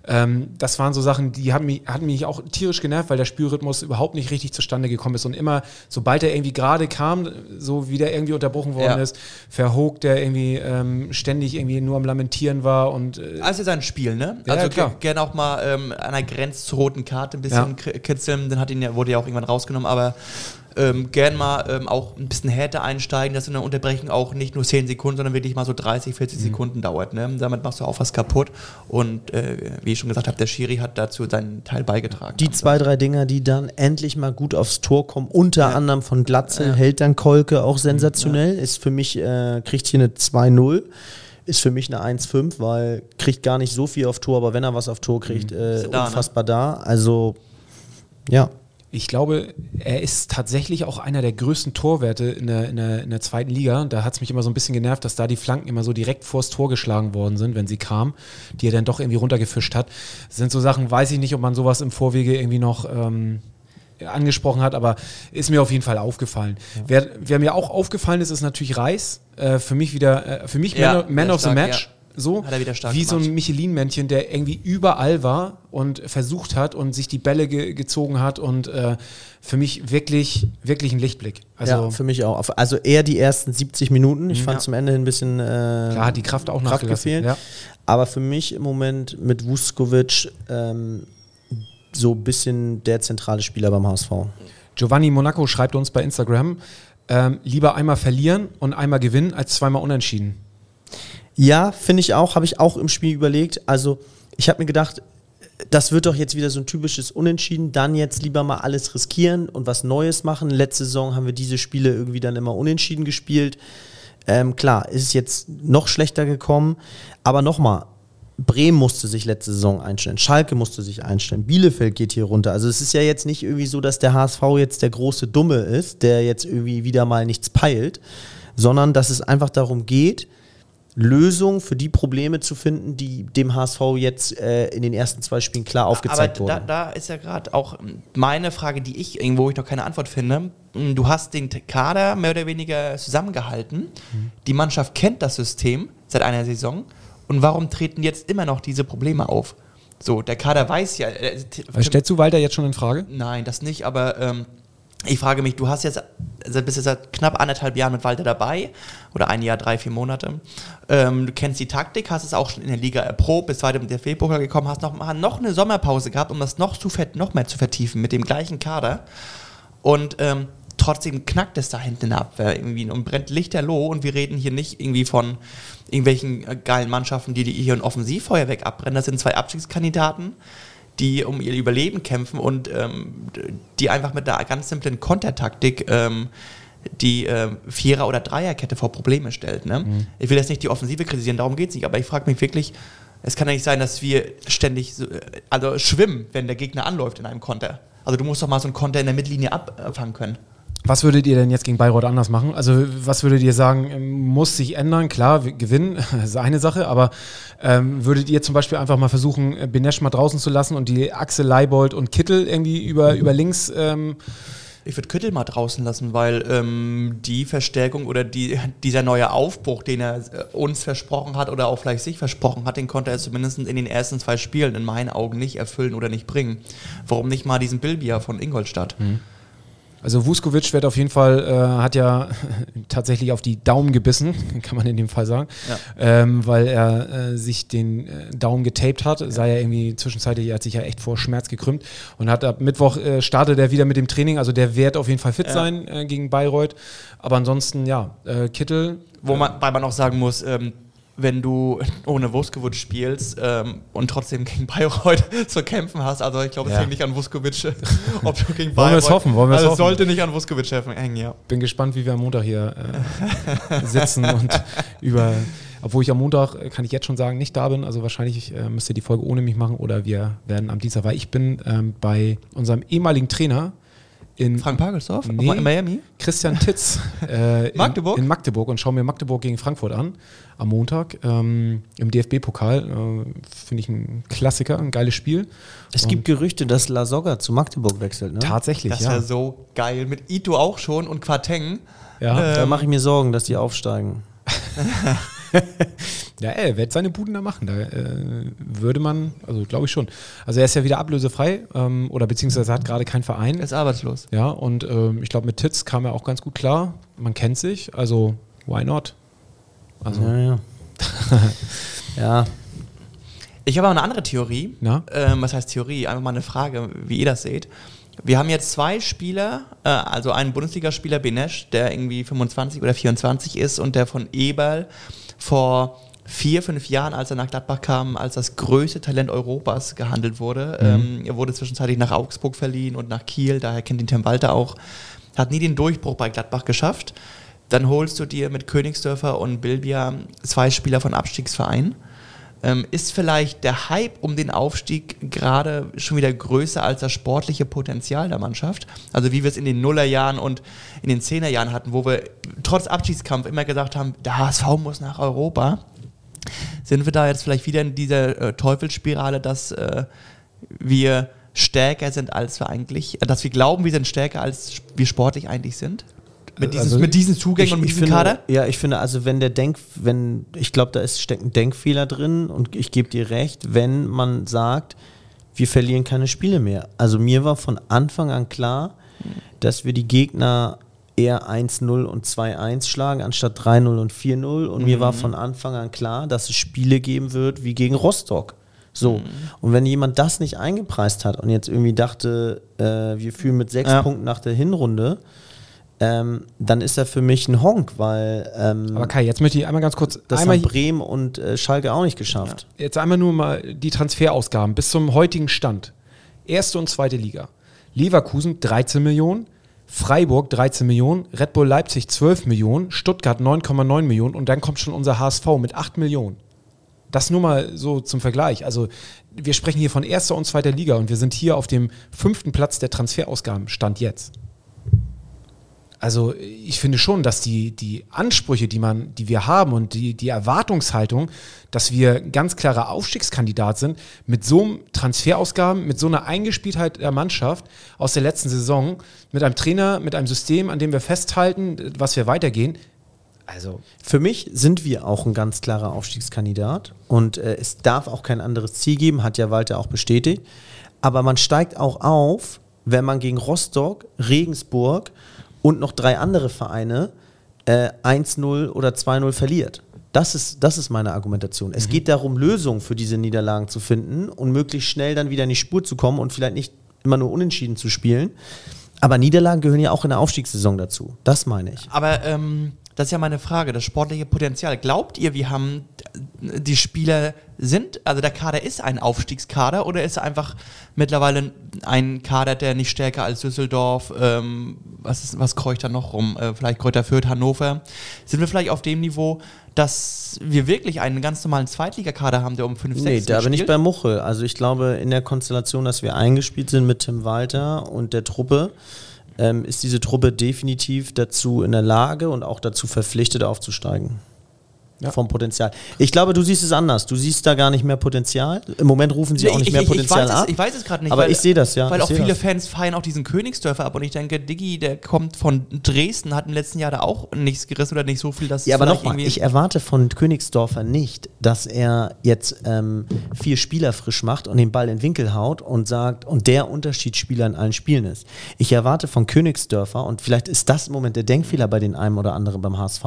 Ähm, das waren so Sachen, die haben mich, hatten mich auch tierisch genervt, weil der Spielrhythmus überhaupt nicht richtig zustande gekommen ist. Und immer, sobald er irgendwie gerade kam, so wie der irgendwie unterbrochen worden Ja. ist, Verhoog, der irgendwie ähm, ständig irgendwie nur am Lamentieren war und äh, Also sein Spiel, ne? Ja, also ge- gerne auch mal ähm, an der Grenze zur roten Karte ein bisschen Ja. kitzeln. Dann hat ihn ja, wurde ja auch irgendwann rausgenommen, aber ähm, gern mal ähm, auch ein bisschen härter einsteigen, dass so eine Unterbrechung auch nicht nur 10 Sekunden, sondern wirklich mal so 30, Mhm. 40 Sekunden dauert. Ne? Damit machst du auch was kaputt. Und äh, wie ich schon gesagt habe, der Schiri hat dazu seinen Teil beigetragen. Die zwei, drei Dinger, die dann endlich mal gut aufs Tor kommen, unter anderem von Glatzel, hält dann Kolke auch sensationell. Ist für mich, äh, kriegt hier eine 2-0. Ist für mich eine 1-5, weil kriegt gar nicht so viel auf Tor, aber wenn er was auf Tor kriegt, äh, Ist er da, ne? unfassbar da. Also, ja. Ich glaube, er ist tatsächlich auch einer der größten Torwerte in der, in der, in der zweiten Liga. Da hat es mich immer so ein bisschen genervt, dass da die Flanken immer so direkt vors Tor geschlagen worden sind, wenn sie kamen, die er dann doch irgendwie runtergefischt hat. Das sind so Sachen, weiß ich nicht, ob man sowas im Vorwege irgendwie noch ähm, angesprochen hat, aber ist mir auf jeden Fall aufgefallen. Wer, wer mir auch aufgefallen ist, ist natürlich Reis. Äh, für mich wieder, äh, für mich Ja, Man, Man of the stark, Match. ja. So, wie so ein Michelin-Männchen, der irgendwie überall war und versucht hat und sich die Bälle ge gezogen hat und äh, für mich wirklich, wirklich ein Lichtblick. Also ja, für mich auch. Also eher die ersten 70 Minuten. Ich fand Ja. zum Ende hin ein bisschen äh, klar hat die Kraft auch Kraft nachgelassen. gefehlt. Ja. Aber für mich im Moment mit Vuskovic ähm, so ein bisschen der zentrale Spieler beim HSV. Giovanni Monaco schreibt uns bei Instagram, ähm, lieber einmal verlieren und einmal gewinnen als zweimal unentschieden. Ja, finde ich auch, habe ich auch im Spiel überlegt. Also, ich habe mir gedacht, das wird doch jetzt wieder so ein typisches Unentschieden. Dann jetzt lieber mal alles riskieren und was Neues machen. Letzte Saison haben wir diese Spiele irgendwie dann immer unentschieden gespielt. Ähm, klar, ist jetzt noch schlechter gekommen. Aber nochmal, Bremen musste sich letzte Saison einstellen, Schalke musste sich einstellen, Bielefeld geht hier runter. Also es ist ja jetzt nicht irgendwie so, dass der HSV jetzt der große Dumme ist, der jetzt irgendwie wieder mal nichts peilt, sondern dass es einfach darum geht, Lösungen für die Probleme zu finden, die dem HSV jetzt äh, in den ersten zwei Spielen klar aufgezeigt Aber da, wurden. da ist ja gerade auch meine Frage, die ich irgendwo ich noch keine Antwort finde. Mm, Du hast den Kader mehr oder weniger zusammengehalten. Die Mannschaft kennt das System seit einer Saison. Und warum treten jetzt immer noch diese Probleme auf? So, der Kader weiß ja. äh, Also stellst du Walter jetzt schon in Frage? Nein, das nicht, aber ähm, ich frage mich, du hast jetzt, also bist jetzt seit knapp anderthalb Jahren mit Walter dabei oder ein Jahr, drei, vier Monate. Ähm, du kennst die Taktik, hast es auch schon in der Liga erprobt, bist weiter mit der Februar gekommen, hast noch, noch eine Sommerpause gehabt, um das noch, zu noch mehr zu vertiefen mit dem gleichen Kader. Und ähm, trotzdem knackt es da hinten in der Abwehr irgendwie und brennt lichterloh. Und wir reden hier nicht irgendwie von irgendwelchen äh, geilen Mannschaften, die, die hier ein Offensivfeuerwerk abbrennen. Das sind zwei Abstiegskandidaten, die um ihr Überleben kämpfen und ähm, die einfach mit einer ganz simplen Kontertaktik ähm, die ähm, Vierer- oder Dreierkette vor Probleme stellt. Ne? Ich will jetzt nicht die Offensive kritisieren, darum geht es nicht, aber ich frage mich wirklich, es kann ja nicht sein, dass wir ständig so, äh, also schwimmen, wenn der Gegner anläuft in einem Konter. Also du musst doch mal so einen Konter in der Mittellinie abfangen können. Was würdet ihr denn jetzt gegen Bayreuth anders machen? Also was würdet ihr sagen, ähm, muss sich ändern? Klar, gewinnen, das ist eine Sache, aber ähm, würdet ihr zum Beispiel einfach mal versuchen, äh, Benesch mal draußen zu lassen und die Achse Leibold und Kittel irgendwie über, über links ähm, Ich würde Küttel mal draußen lassen, weil ähm, die Verstärkung oder die, dieser neue Aufbruch, den er äh, uns versprochen hat oder auch vielleicht sich versprochen hat, den konnte er zumindest in den ersten zwei Spielen in meinen Augen nicht erfüllen oder nicht bringen. Warum nicht mal diesen Bilbia von Ingolstadt? Also Vuskovic wird auf jeden Fall, äh, hat ja tatsächlich auf die Daumen gebissen, kann man in dem Fall sagen, Ja. ähm, weil er äh, sich den äh, Daumen getaped hat, sei er irgendwie zwischenzeitlich, er hat sich ja echt vor Schmerz gekrümmt und hat ab Mittwoch äh, startet er wieder mit dem Training, also der wird auf jeden Fall fit Ja. sein äh, gegen Bayreuth, aber ansonsten, ja, äh, Kittel, Wo man, weil man auch sagen muss, ähm, wenn du ohne Vuskovic spielst ähm, und trotzdem gegen Bayreuth zu kämpfen hast, also ich glaube, es Ja. hängt nicht an Vuskovic, ob du gegen Wollen wir es hoffen, wollen wir es also hoffen. sollte nicht an Vuskovic hängen, ja. bin gespannt, wie wir am Montag hier äh, sitzen und über, obwohl ich am Montag, äh, kann ich jetzt schon sagen, nicht da bin. Also wahrscheinlich äh, müsst ihr die Folge ohne mich machen oder wir werden am Dienstag, weil ich bin ähm, bei unserem ehemaligen Trainer in Frank Pagelsdorf Nee. in Miami. Christian Titz äh, in, Magdeburg? in Magdeburg und schaue mir Magdeburg gegen Frankfurt an am Montag ähm, im DFB-Pokal. Äh, Finde ich ein Klassiker, ein geiles Spiel. es gibt Gerüchte, dass La Soga zu Magdeburg wechselt. Ne? Tatsächlich, Das ja. wäre so geil. Mit Ito auch schon und Quateng. ja. Da mache ich mir Sorgen, dass die aufsteigen. Ja, er wird seine Buden da machen. Da äh, würde man, also glaube ich schon. Also er ist ja wieder ablösefrei ähm, oder beziehungsweise hat gerade keinen Verein. Er ist arbeitslos. Ja, und ähm, ich glaube, mit Titz kam er auch ganz gut klar. Man kennt sich, also why not? Also, Ja, ja. ja, Ich habe auch eine andere Theorie. Ähm, was heißt Theorie? Einfach mal eine Frage, wie ihr das seht. Wir haben jetzt zwei Spieler, äh, also einen Bundesligaspieler, Benesch, der irgendwie 25 oder 24 ist und der von Eberl vor vier, fünf Jahren, als er nach Gladbach kam, als das größte Talent Europas gehandelt wurde. Ähm, er wurde zwischenzeitlich nach Augsburg verliehen und nach Kiel, daher kennt ihn Tim Walter auch. Hat nie den Durchbruch bei Gladbach geschafft. Dann holst du dir mit Königsdörfer und Bilbia zwei Spieler von Abstiegsvereinen. Ähm, ist vielleicht der Hype um den Aufstieg gerade schon wieder größer als das sportliche Potenzial der Mannschaft? Also wie wir es in den Nullerjahren und in den Zehnerjahren hatten, wo wir trotz Abstiegskampf immer gesagt haben, der HSV muss nach Europa. Sind wir da jetzt vielleicht wieder in dieser äh, Teufelsspirale, dass äh, wir stärker sind, als wir eigentlich, äh, dass wir glauben, wir sind stärker, als wir sportlich eigentlich sind? Mit diesen, Also mit diesen Zugängen und mit ich diesem finde, Kader? Ja, ich finde, also wenn der Denk, wenn, ich glaube, da ist, steckt ein Denkfehler drin und ich gebe dir recht, wenn man sagt, wir verlieren keine Spiele mehr. Also mir war von Anfang an klar, dass wir die Gegner eher 1-0 und 2-1 schlagen, anstatt 3-0 und 4-0. Und mir war von Anfang an klar, dass es Spiele geben wird wie gegen Rostock. So. Und wenn jemand das nicht eingepreist hat und jetzt irgendwie dachte, äh, wir führen mit sechs Ja. Punkten nach der Hinrunde, ähm, dann ist er für mich ein Honk, weil ähm, aber Kai, jetzt möchte ich einmal ganz kurz, das einmal, haben Bremen und äh, Schalke auch nicht geschafft. jetzt einmal nur mal die Transferausgaben bis zum heutigen Stand. Erste und zweite Liga. Leverkusen 13 Millionen, Freiburg 13 Millionen, Red Bull Leipzig 12 Millionen, Stuttgart 9,9 Millionen und dann kommt schon unser HSV mit 8 Millionen. Das nur mal so zum Vergleich. Also wir sprechen hier von erster und zweiter Liga und wir sind hier auf dem fünften Platz der Transferausgaben, Stand jetzt. Also ich finde schon, dass die, die Ansprüche, die man, die wir haben und die, die Erwartungshaltung, dass wir ein ganz klarer Aufstiegskandidat sind, mit so einem Transferausgaben, mit so einer Eingespieltheit der Mannschaft aus der letzten Saison, mit einem Trainer, mit einem System, an dem wir festhalten, was wir weitergehen. Also Für mich sind wir auch ein ganz klarer Aufstiegskandidat und äh, es darf auch kein anderes Ziel geben, hat ja Walter auch bestätigt. Aber man steigt auch auf, wenn man gegen Rostock, Regensburg und noch drei andere Vereine äh, 1-0 oder 2-0 verliert. Das ist, das ist meine Argumentation. Es geht darum, Lösungen für diese Niederlagen zu finden und möglichst schnell dann wieder in die Spur zu kommen und vielleicht nicht immer nur unentschieden zu spielen. Aber Niederlagen gehören ja auch in der Aufstiegssaison dazu. Das meine ich. Aber ähm, das ist ja meine Frage, das sportliche Potenzial. Glaubt ihr, wir haben die Spieler sind, also der Kader ist ein Aufstiegskader oder ist er einfach mittlerweile ein Kader, der nicht stärker als Düsseldorf, ähm, was, ist, was kreucht da noch rum? Äh, vielleicht Kräuter Fürth, Hannover. Sind wir vielleicht auf dem Niveau, dass wir wirklich einen ganz normalen Zweitligakader haben, der um 5, 6 Nee, da bin ich bei Muchel. Also ich glaube, in der Konstellation, dass wir eingespielt sind mit Tim Walter und der Truppe, ähm, ist diese Truppe definitiv dazu in der Lage und auch dazu verpflichtet aufzusteigen. Ja. Vom Potenzial. Ich glaube, du siehst es anders. Du siehst da gar nicht mehr Potenzial. Im Moment rufen sie auch nicht mehr Potenzial ich weiß ab. Es, ich weiß es gerade nicht. Aber ich sehe das, ja. Weil Ich auch viele das. Fans feiern auch diesen Königsdörfer ab und ich denke, Diggi, der kommt von Dresden, hat im letzten Jahr da auch nichts gerissen oder nicht so viel, dass Ja, aber nochmal, ich erwarte von Königsdorfer nicht, dass er jetzt ähm, vier Spieler frisch macht und den Ball in den Winkel haut und sagt, und der Unterschiedsspieler in allen Spielen ist. Ich erwarte von Königsdörfer, und vielleicht ist das im Moment der Denkfehler bei den einen oder anderen beim HSV,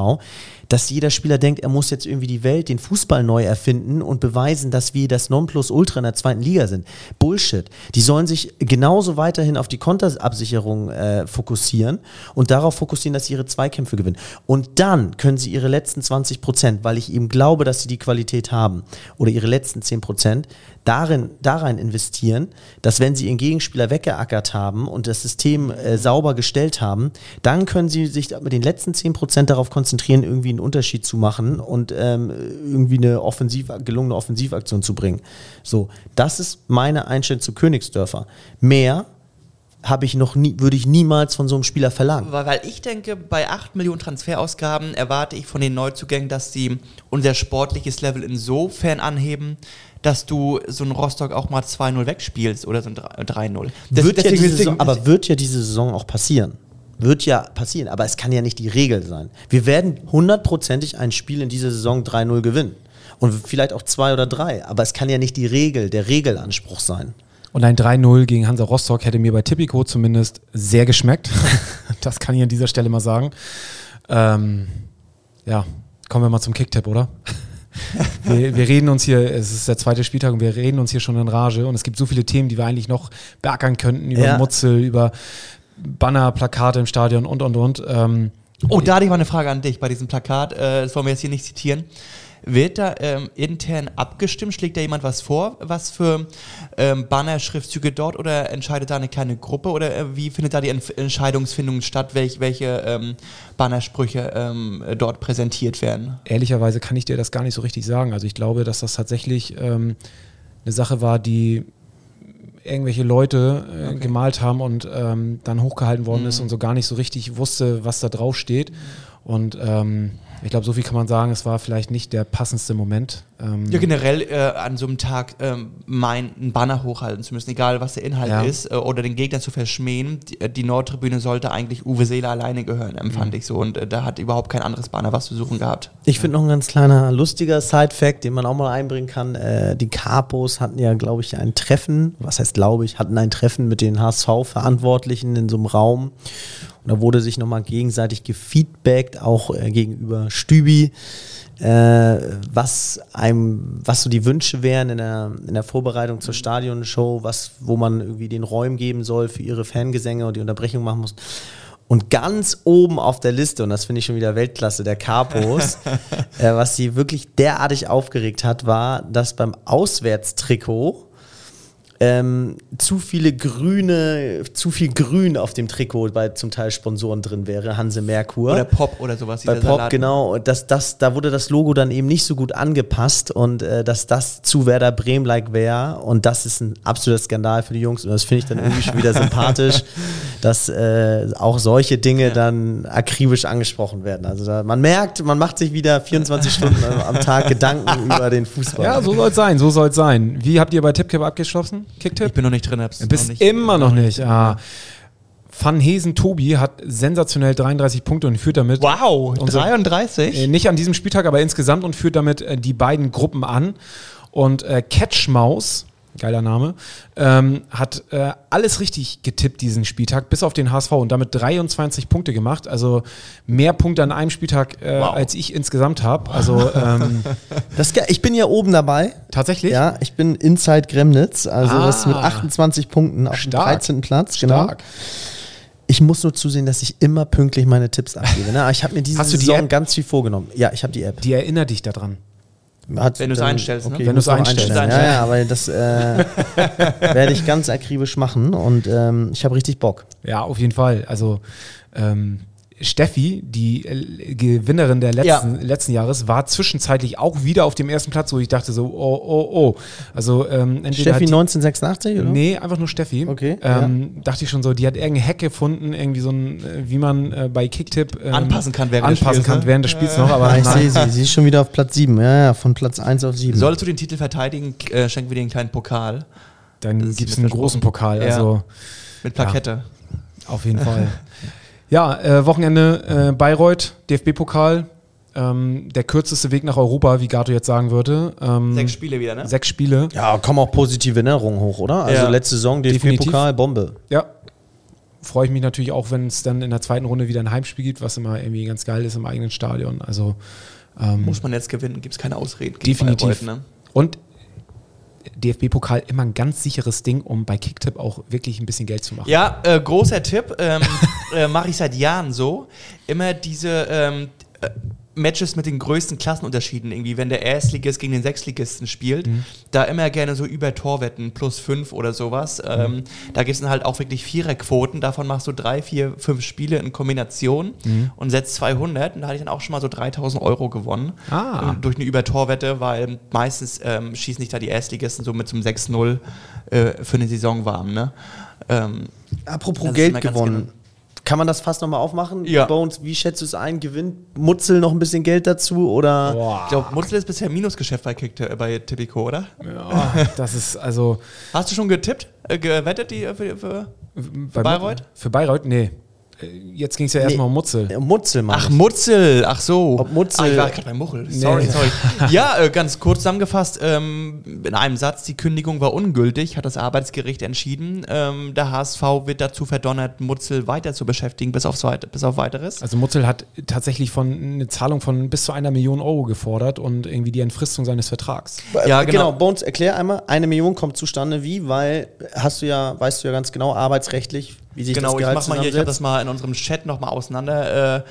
dass jeder Spieler denkt, er muss jetzt irgendwie die Welt, den Fußball neu erfinden und beweisen, dass wir das Nonplusultra in der zweiten Liga sind. Bullshit. Die sollen sich genauso weiterhin auf die Konterabsicherung äh, fokussieren und darauf fokussieren, dass sie ihre Zweikämpfe gewinnen. Und dann können sie ihre letzten 20 Prozent, weil ich eben glaube, dass sie die Qualität haben, oder ihre letzten 10 Prozent, darin, darein investieren, dass wenn sie ihren Gegenspieler weggeackert haben und das System äh, sauber gestellt haben, dann können sie sich mit den letzten 10 Prozent darauf konzentrieren, irgendwie einen Unterschied zu machen und ähm, irgendwie eine offensiv, gelungene Offensivaktion zu bringen. So, das ist meine Einstellung zu Königsdörfer. Mehr habe ich noch nie, würde ich niemals von so einem Spieler verlangen. Weil ich denke, bei 8 Millionen Transferausgaben erwarte ich von den Neuzugängen, dass sie unser sportliches Level insofern anheben, dass du so ein Rostock auch mal 2-0 wegspielst oder so ein 3-0. Das- wird ja Saison, aber wird ja diese Saison auch passieren. Wird ja passieren, aber es kann ja nicht die Regel sein. Wir werden hundertprozentig ein Spiel in dieser Saison 3-0 gewinnen. Und vielleicht auch zwei oder drei. Aber es kann ja nicht die Regel, der Regelanspruch sein. Und ein 3-0 gegen Hansa Rostock hätte mir bei Tipico zumindest sehr geschmeckt. das kann ich an dieser Stelle mal sagen. Ähm, ja, kommen wir mal zum Kicktipp, oder? Wir, wir, reden uns hier, es ist der zweite Spieltag und wir reden uns hier schon in Rage und es gibt so viele Themen, die wir eigentlich noch beackern könnten, über ja. Mutzel, über Banner, Plakate im Stadion und und und. Ähm, oh, da hatte ich mal eine Frage an dich bei diesem Plakat, äh, das wollen wir jetzt hier nicht zitieren. Wird da ähm, intern abgestimmt? Schlägt da jemand was vor, was für ähm, Banner-Schriftzüge dort oder entscheidet da eine kleine Gruppe oder äh, wie findet da die Ent Entscheidungsfindung statt, welch, welche ähm, Bannersprüche ähm, dort präsentiert werden? Ehrlicherweise kann ich dir das gar nicht so richtig sagen. Also ich glaube, dass das tatsächlich ähm, eine Sache war, die irgendwelche Leute äh, okay. gemalt haben und ähm, dann hochgehalten worden mhm. ist und so gar nicht so richtig wusste, was da drauf steht. Und ähm, ich glaube, so viel kann man sagen, es war vielleicht nicht der passendste Moment. Ähm ja, generell äh, an so einem Tag ähm, mein einen Banner hochhalten zu müssen, egal was der Inhalt ja. ist, äh, oder den Gegner zu verschmähen. Die, äh, die, Nordtribüne sollte eigentlich Uwe Seeler alleine gehören, empfand mhm. ich so. Und äh, da hat überhaupt kein anderes Banner was zu suchen gehabt. Ich finde noch ein ganz kleiner lustiger Side-Fact, den man auch mal einbringen kann. Äh, die Capos hatten ja, glaube ich, ein Treffen, was heißt glaube ich, hatten ein Treffen mit den HSV-Verantwortlichen in so einem Raum. Und da wurde sich nochmal gegenseitig gefeedbackt, auch äh, gegenüber Stübi, äh, was einem, was so die Wünsche wären in der, in der Vorbereitung zur Stadionshow, was, wo man irgendwie den Räumen geben soll für ihre Fangesänge und die Unterbrechung machen muss. Und ganz oben auf der Liste, und das finde ich schon wieder Weltklasse, der Capos, äh, was sie wirklich derartig aufgeregt hat, war, dass beim Auswärtstrikot ähm, zu viele grüne, zu viel Grün auf dem Trikot bei zum Teil Sponsoren drin wäre, Hanse Merkur. Oder Pop oder sowas. Bei Pop, Salat. genau. Das, das, da wurde das Logo dann eben nicht so gut angepasst und äh, dass das zu Werder Bremen-like wäre und das ist ein absoluter Skandal für die Jungs und das finde ich dann irgendwie schon wieder sympathisch, dass äh, auch solche Dinge ja. dann akribisch angesprochen werden. Also da, man merkt, man macht sich wieder 24 Stunden am Tag Gedanken über den Fußball. Ja, so soll es sein, so soll es sein. Wie habt ihr bei Tipcap abgeschlossen? Kicktipp? Ich bin noch nicht drin. Hab's du bist noch nicht, immer noch nicht. Ah. Van Hesen Tobi hat sensationell 33 Punkte und führt damit. Wow, 33? Äh, nicht an diesem Spieltag, aber insgesamt und führt damit äh, die beiden Gruppen an. Und äh, Catchmaus geiler Name, ähm, hat äh, alles richtig getippt diesen Spieltag, bis auf den HSV und damit 23 Punkte gemacht. Also mehr Punkte an einem Spieltag, äh, wow. als ich insgesamt habe. Also ähm, das, ich bin ja oben dabei. Tatsächlich? Ja, ich bin Inside Gremnitz, also ah, das mit 28 Punkten auf dem 13. Platz. Genau. Stark. Ich muss nur zusehen, dass ich immer pünktlich meine Tipps abgebe. Ne? Ich habe mir diese Hast Saison die ganz viel vorgenommen. Ja, ich habe die App. Die erinnert dich daran. Hat Wenn du es einstellst, okay, ne? Wenn du es einstellst. Ja, ja, aber das äh, werde ich ganz akribisch machen und ähm, ich habe richtig Bock. Ja, auf jeden Fall. Also ähm, Steffi, die äh, Gewinnerin der letzten, ja. letzten Jahres, war zwischenzeitlich auch wieder auf dem ersten Platz, wo ich dachte so, oh, oh, oh. Also, ähm, Steffi die, 1986, oder? Nee, einfach nur Steffi. Okay. Ähm, ja. Dachte ich schon so, die hat irgendeinen Hack gefunden, irgendwie so ein, äh, wie man äh, bei Kicktip ähm, anpassen kann während anpassen des Spiels. Kann, ne? während des Spiels noch, aber ich sehe sie, sie ist schon wieder auf Platz 7, ja, ja, von Platz 1 auf 7. Solltest du den Titel verteidigen, äh, schenken wir dir einen kleinen Pokal. Dann gibt es einen großen Pokal, also. Ja. Mit Plakette. Auf jeden Fall. Ja, äh, Wochenende äh, Bayreuth, DFB-Pokal. Ähm, der kürzeste Weg nach Europa, wie Gato jetzt sagen würde. Ähm, sechs Spiele wieder, ne? Sechs Spiele. Ja, kommen auch positive Erinnerungen hoch, oder? Also ja. letzte Saison DFB-Pokal, Bombe. Ja. Freue ich mich natürlich auch, wenn es dann in der zweiten Runde wieder ein Heimspiel gibt, was immer irgendwie ganz geil ist im eigenen Stadion. Also ähm, muss man jetzt gewinnen, gibt es keine Ausreden. Definitiv. Bayreuth, ne? Und DFB-Pokal immer ein ganz sicheres Ding, um bei Kicktip auch wirklich ein bisschen Geld zu machen. Ja, äh, großer Tipp, ähm, äh, mache ich seit Jahren so. Immer diese ähm, äh, Matches mit den größten Klassenunterschieden, irgendwie, wenn der Erstligist gegen den Sechstligisten spielt, mhm. da immer gerne so über Torwetten plus fünf oder sowas. Mhm. Ähm, da gibt es dann halt auch wirklich Viererquoten, davon machst du drei, vier, fünf Spiele in Kombination mhm. und setzt 200 und da hatte ich dann auch schon mal so 3000 Euro gewonnen ah. durch eine Übertorwette, weil meistens ähm, schießen nicht da die Erstligisten so mit zum 6-0 äh, für eine Saison warm. Ne? Ähm, Apropos Geld gewonnen. Kann man das fast nochmal aufmachen? Ja. Bones, wie schätzt du es ein? Gewinnt Mutzel noch ein bisschen Geld dazu? Oder? Boah. Ich glaube, Mutzel ist bisher Minusgeschäft bei, Kick, äh, bei Tipico, oder? Ja, das ist also. Hast du schon getippt? Äh, gewettet die äh, für, für, für Bayreuth? Für Bayreuth? Nee. Jetzt ging es ja erstmal um Mutzel. Äh, Mutzel, Mann. Ach, Mutzel, ach so. Ob Mutzel- Ah, ich war gerade bei Muchel. Sorry, Nee. sorry. Ja, äh, ganz kurz zusammengefasst, ähm, in einem Satz, die Kündigung war ungültig, hat das Arbeitsgericht entschieden. Ähm, der HSV wird dazu verdonnert, Mutzel weiter zu beschäftigen, bis, aufs bis auf weiteres. Also Mutzel hat tatsächlich von eine Zahlung von bis zu einer Million Euro gefordert und irgendwie die Entfristung seines Vertrags. Ja, Ja, genau. genau. Bones, erklär einmal, eine Million kommt zustande wie, weil hast du ja, weißt du ja ganz genau, arbeitsrechtlich, wie sich Genau, das ich Gehalt mach mal hier, ich habe das mal in unserem Chat nochmal auseinander äh,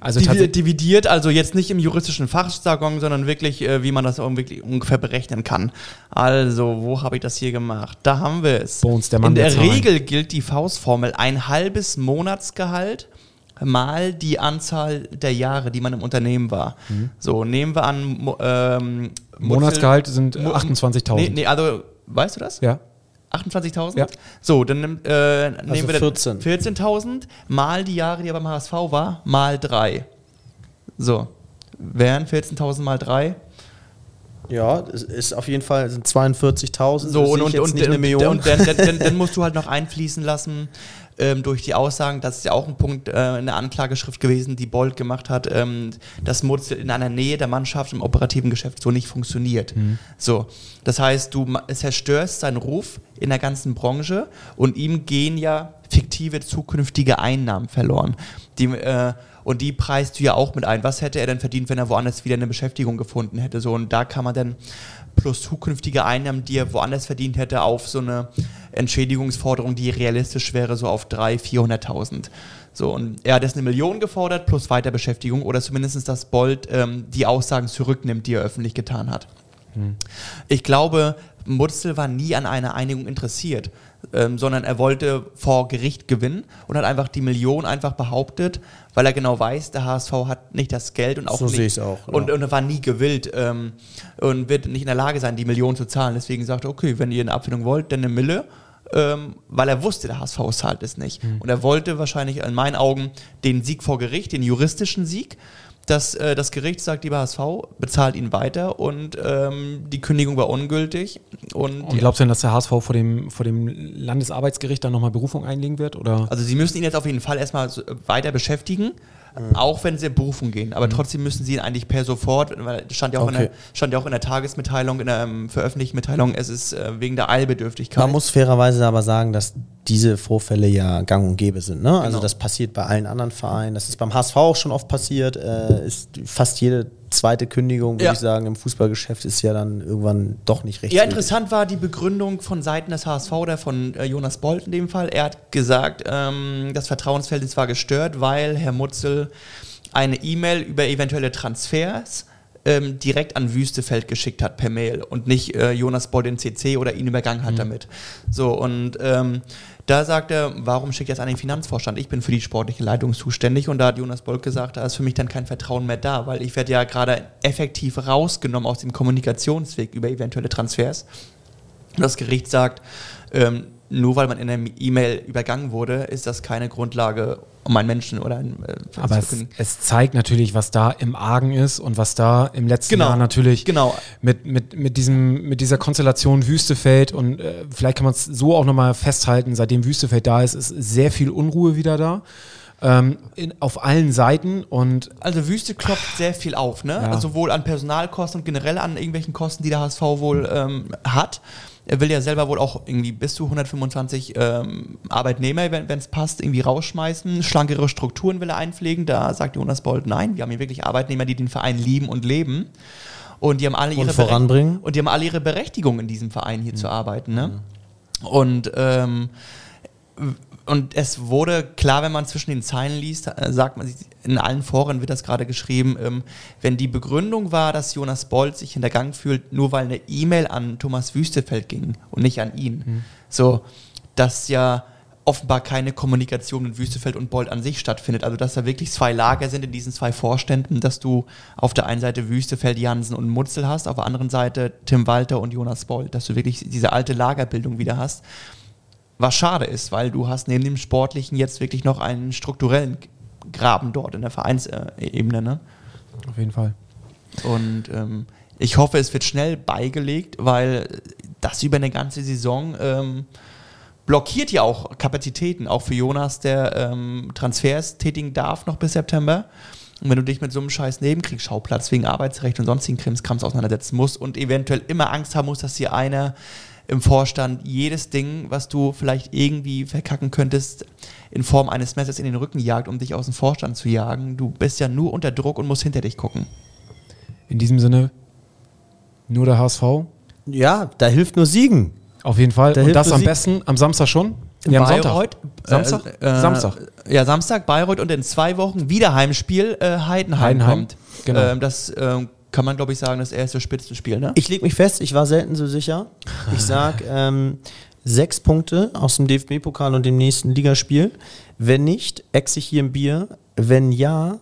Also tatsächlich. dividiert, also jetzt nicht im juristischen Fachjargon, sondern wirklich, äh, wie man das wirklich ungefähr berechnen kann. Also, wo habe ich das hier gemacht? Da haben wir es. Bones, der Mann In der der Zahlen. Regel gilt die Faustformel ein halbes Monatsgehalt mal die Anzahl der Jahre, die man im Unternehmen war. So, nehmen wir an, ähm, Monatsgehalt sind Mo- 28.000. Nee, nee, also, weißt du das? Ja. 28.000? Ja. So, dann äh, nehmen wir 14. 14.000 mal die Jahre, die er beim HSV war, mal 3. So, wären 14.000 mal 3. Ja, es ist auf jeden Fall sind 42.000. So, und, und, und, nicht eine und, Million. und dann, dann, dann, dann musst du halt noch einfließen lassen ähm, durch die Aussagen, das ist ja auch ein Punkt äh, in der Anklageschrift gewesen, die Bold gemacht hat, ähm, dass Mutzel in einer Nähe der Mannschaft im operativen Geschäft so nicht funktioniert. So, das heißt, du zerstörst seinen Ruf in der ganzen Branche und ihm gehen ja fiktive zukünftige Einnahmen verloren. Die, äh, und die preist du ja auch mit ein. Was hätte er denn verdient, wenn er woanders wieder eine Beschäftigung gefunden hätte? So, und da kann man dann plus zukünftige Einnahmen, die er woanders verdient hätte, auf so eine Entschädigungsforderung, die realistisch wäre, so auf 300.000, 400.000. So, und er hat jetzt eine Million gefordert plus Weiterbeschäftigung oder zumindest, dass Bold ähm, die Aussagen zurücknimmt, die er öffentlich getan hat. Ich glaube, Mutzel war nie an einer Einigung interessiert, ähm, sondern er wollte vor Gericht gewinnen und hat einfach die Million einfach behauptet, weil er genau weiß, der HSV hat nicht das Geld und auch So nicht, auch, ja. und, und er war nie gewillt ähm, und wird nicht in der Lage sein, die Million zu zahlen. Deswegen sagte er, okay, wenn ihr eine Abfindung wollt, dann eine Mille. Ähm, weil er wusste, der HSV zahlt es nicht. Und er wollte wahrscheinlich in meinen Augen den Sieg vor Gericht, den juristischen Sieg, dass äh, das Gericht sagt, lieber HSV, bezahlt ihn weiter und ähm, die Kündigung war ungültig. Und, Und glaubst du denn, dass der HSV vor dem, vor dem Landesarbeitsgericht dann nochmal Berufung einlegen wird? Oder? also sie müssen ihn jetzt auf jeden Fall erstmal äh, weiter beschäftigen, Mhm. auch wenn sie in Berufung gehen. Aber trotzdem müssen sie ihn eigentlich per sofort, weil es stand ja auch, in, Okay. der, stand ja auch in der Tagesmitteilung, in der ähm, veröffentlichten Mitteilung, es ist äh, wegen der Eilbedürftigkeit. Man muss fairerweise aber sagen, dass diese Vorfälle ja gang und gäbe sind. Ne? Also Genau. das passiert bei allen anderen Vereinen. Das ist beim HSV auch schon oft passiert. Äh, ist fast jede zweite Kündigung, würde Ja. ich sagen, im Fußballgeschäft ist ja dann irgendwann doch nicht recht. Ja, interessant war die Begründung von Seiten des HSV oder von äh, Jonas Bolt in dem Fall. Er hat gesagt, ähm, das Vertrauensverhältnis war gestört, weil Herr Mutzel eine E-Mail über eventuelle Transfers ähm, direkt an Wüstefeld geschickt hat per Mail und nicht äh, Jonas Bolt in CC oder ihn übergangen hat damit. So, und ähm, da sagt er, warum schickt er es an den Finanzvorstand? Ich bin für die sportliche Leitung zuständig und da hat Jonas Bolt gesagt, da ist für mich dann kein Vertrauen mehr da, weil ich werde ja gerade effektiv rausgenommen aus dem Kommunikationsweg über eventuelle Transfers. Das Gericht sagt, ähm, nur weil man in einer E-Mail übergangen wurde, ist das keine Grundlage, um einen Menschen oder einen äh, Aber zu es, es zeigt natürlich, was da im Argen ist und was da im letzten Genau, Jahr natürlich genau. mit, mit, mit, diesem, mit dieser Konstellation Wüstefeld und äh, vielleicht kann man es so auch nochmal festhalten, seitdem Wüstefeld da ist, ist sehr viel Unruhe wieder da. Ähm, in, auf allen Seiten und Also Wüste klopft sehr viel auf, ne? Ja. Also sowohl an Personalkosten und generell an irgendwelchen Kosten, die der HSV wohl ähm, hat. Er will ja selber wohl auch irgendwie bis zu 125 ähm, Arbeitnehmer, wenn es passt, irgendwie rausschmeißen. Schlankere Strukturen will er einpflegen. Da sagt Jonas Bold, nein, wir haben hier wirklich Arbeitnehmer, die den Verein lieben und leben. Und die haben alle Und ihre voranbringen. Berech- Und die haben alle ihre Berechtigung in diesem Verein hier zu arbeiten, ne? Und ähm, und es wurde klar, wenn man zwischen den Zeilen liest, äh, sagt man, in allen Foren wird das gerade geschrieben, ähm, wenn die Begründung war, dass Jonas Bolt sich hintergangen fühlt, nur weil eine E-Mail an Thomas Wüstefeld ging und nicht an ihn. So, dass ja offenbar keine Kommunikation mit Wüstefeld und Bolt an sich stattfindet. Also dass da wirklich zwei Lager sind in diesen zwei Vorständen, dass du auf der einen Seite Wüstefeld, Jansen und Mutzel hast, auf der anderen Seite Tim Walter und Jonas Bolt, dass du wirklich diese alte Lagerbildung wieder hast. Was schade ist, weil du hast neben dem Sportlichen jetzt wirklich noch einen strukturellen Graben dort in der Vereinsebene. Ne? auf jeden Fall. Und ähm, ich hoffe, es wird schnell beigelegt, weil das über eine ganze Saison ähm, blockiert ja auch Kapazitäten, auch für Jonas, der ähm, Transfers tätigen darf noch bis September. Und wenn du dich mit so einem scheiß Nebenkriegsschauplatz wegen Arbeitsrecht und sonstigen Krimskrams auseinandersetzen musst und eventuell immer Angst haben musst, dass dir einer im Vorstand jedes Ding, was du vielleicht irgendwie verkacken könntest, in Form eines Messers in den Rücken jagt, um dich aus dem Vorstand zu jagen. Du bist ja nur unter Druck und musst hinter dich gucken. In diesem Sinne, nur der HSV. Ja, da hilft nur Siegen. Auf jeden Fall. Da Und hilft das am Sieg. besten am Samstag schon? Nee, am Sonntag. Bayreuth, Samstag? Äh, äh, Samstag. Ja, Samstag, Bayreuth und in zwei Wochen wieder Heimspiel, äh, Heidenheim, Heidenheim, kommt. genau. Ähm, das ähm, kann man, glaube ich, sagen, das erste Spitzenspiel, ne? Ich lege mich fest, ich war selten so sicher. Ich sag ähm, sechs Punkte aus dem DFB-Pokal und dem nächsten Ligaspiel. Wenn nicht, ex ich hier ein Bier. Wenn ja,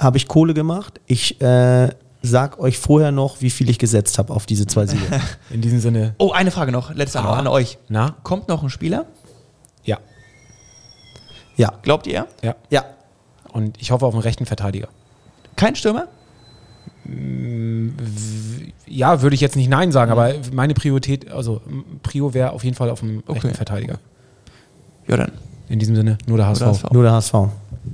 habe ich Kohle gemacht. Ich äh, sag euch vorher noch, wie viel ich gesetzt habe auf diese zwei Siege. In diesem Sinne, Oh, eine Frage noch, letzte Ah. an euch. na? Kommt noch ein Spieler? Ja. ja. Glaubt ihr? Ja. Ja. Und ich hoffe auf einen rechten Verteidiger. Kein Stürmer? Ja, würde ich jetzt nicht Nein sagen, aber meine Priorität, also Prio wäre auf jeden Fall auf einen Okay. rechten Verteidiger. Ja, dann. In diesem Sinne, nur der HSV. Oder HSV. Nur der HSV.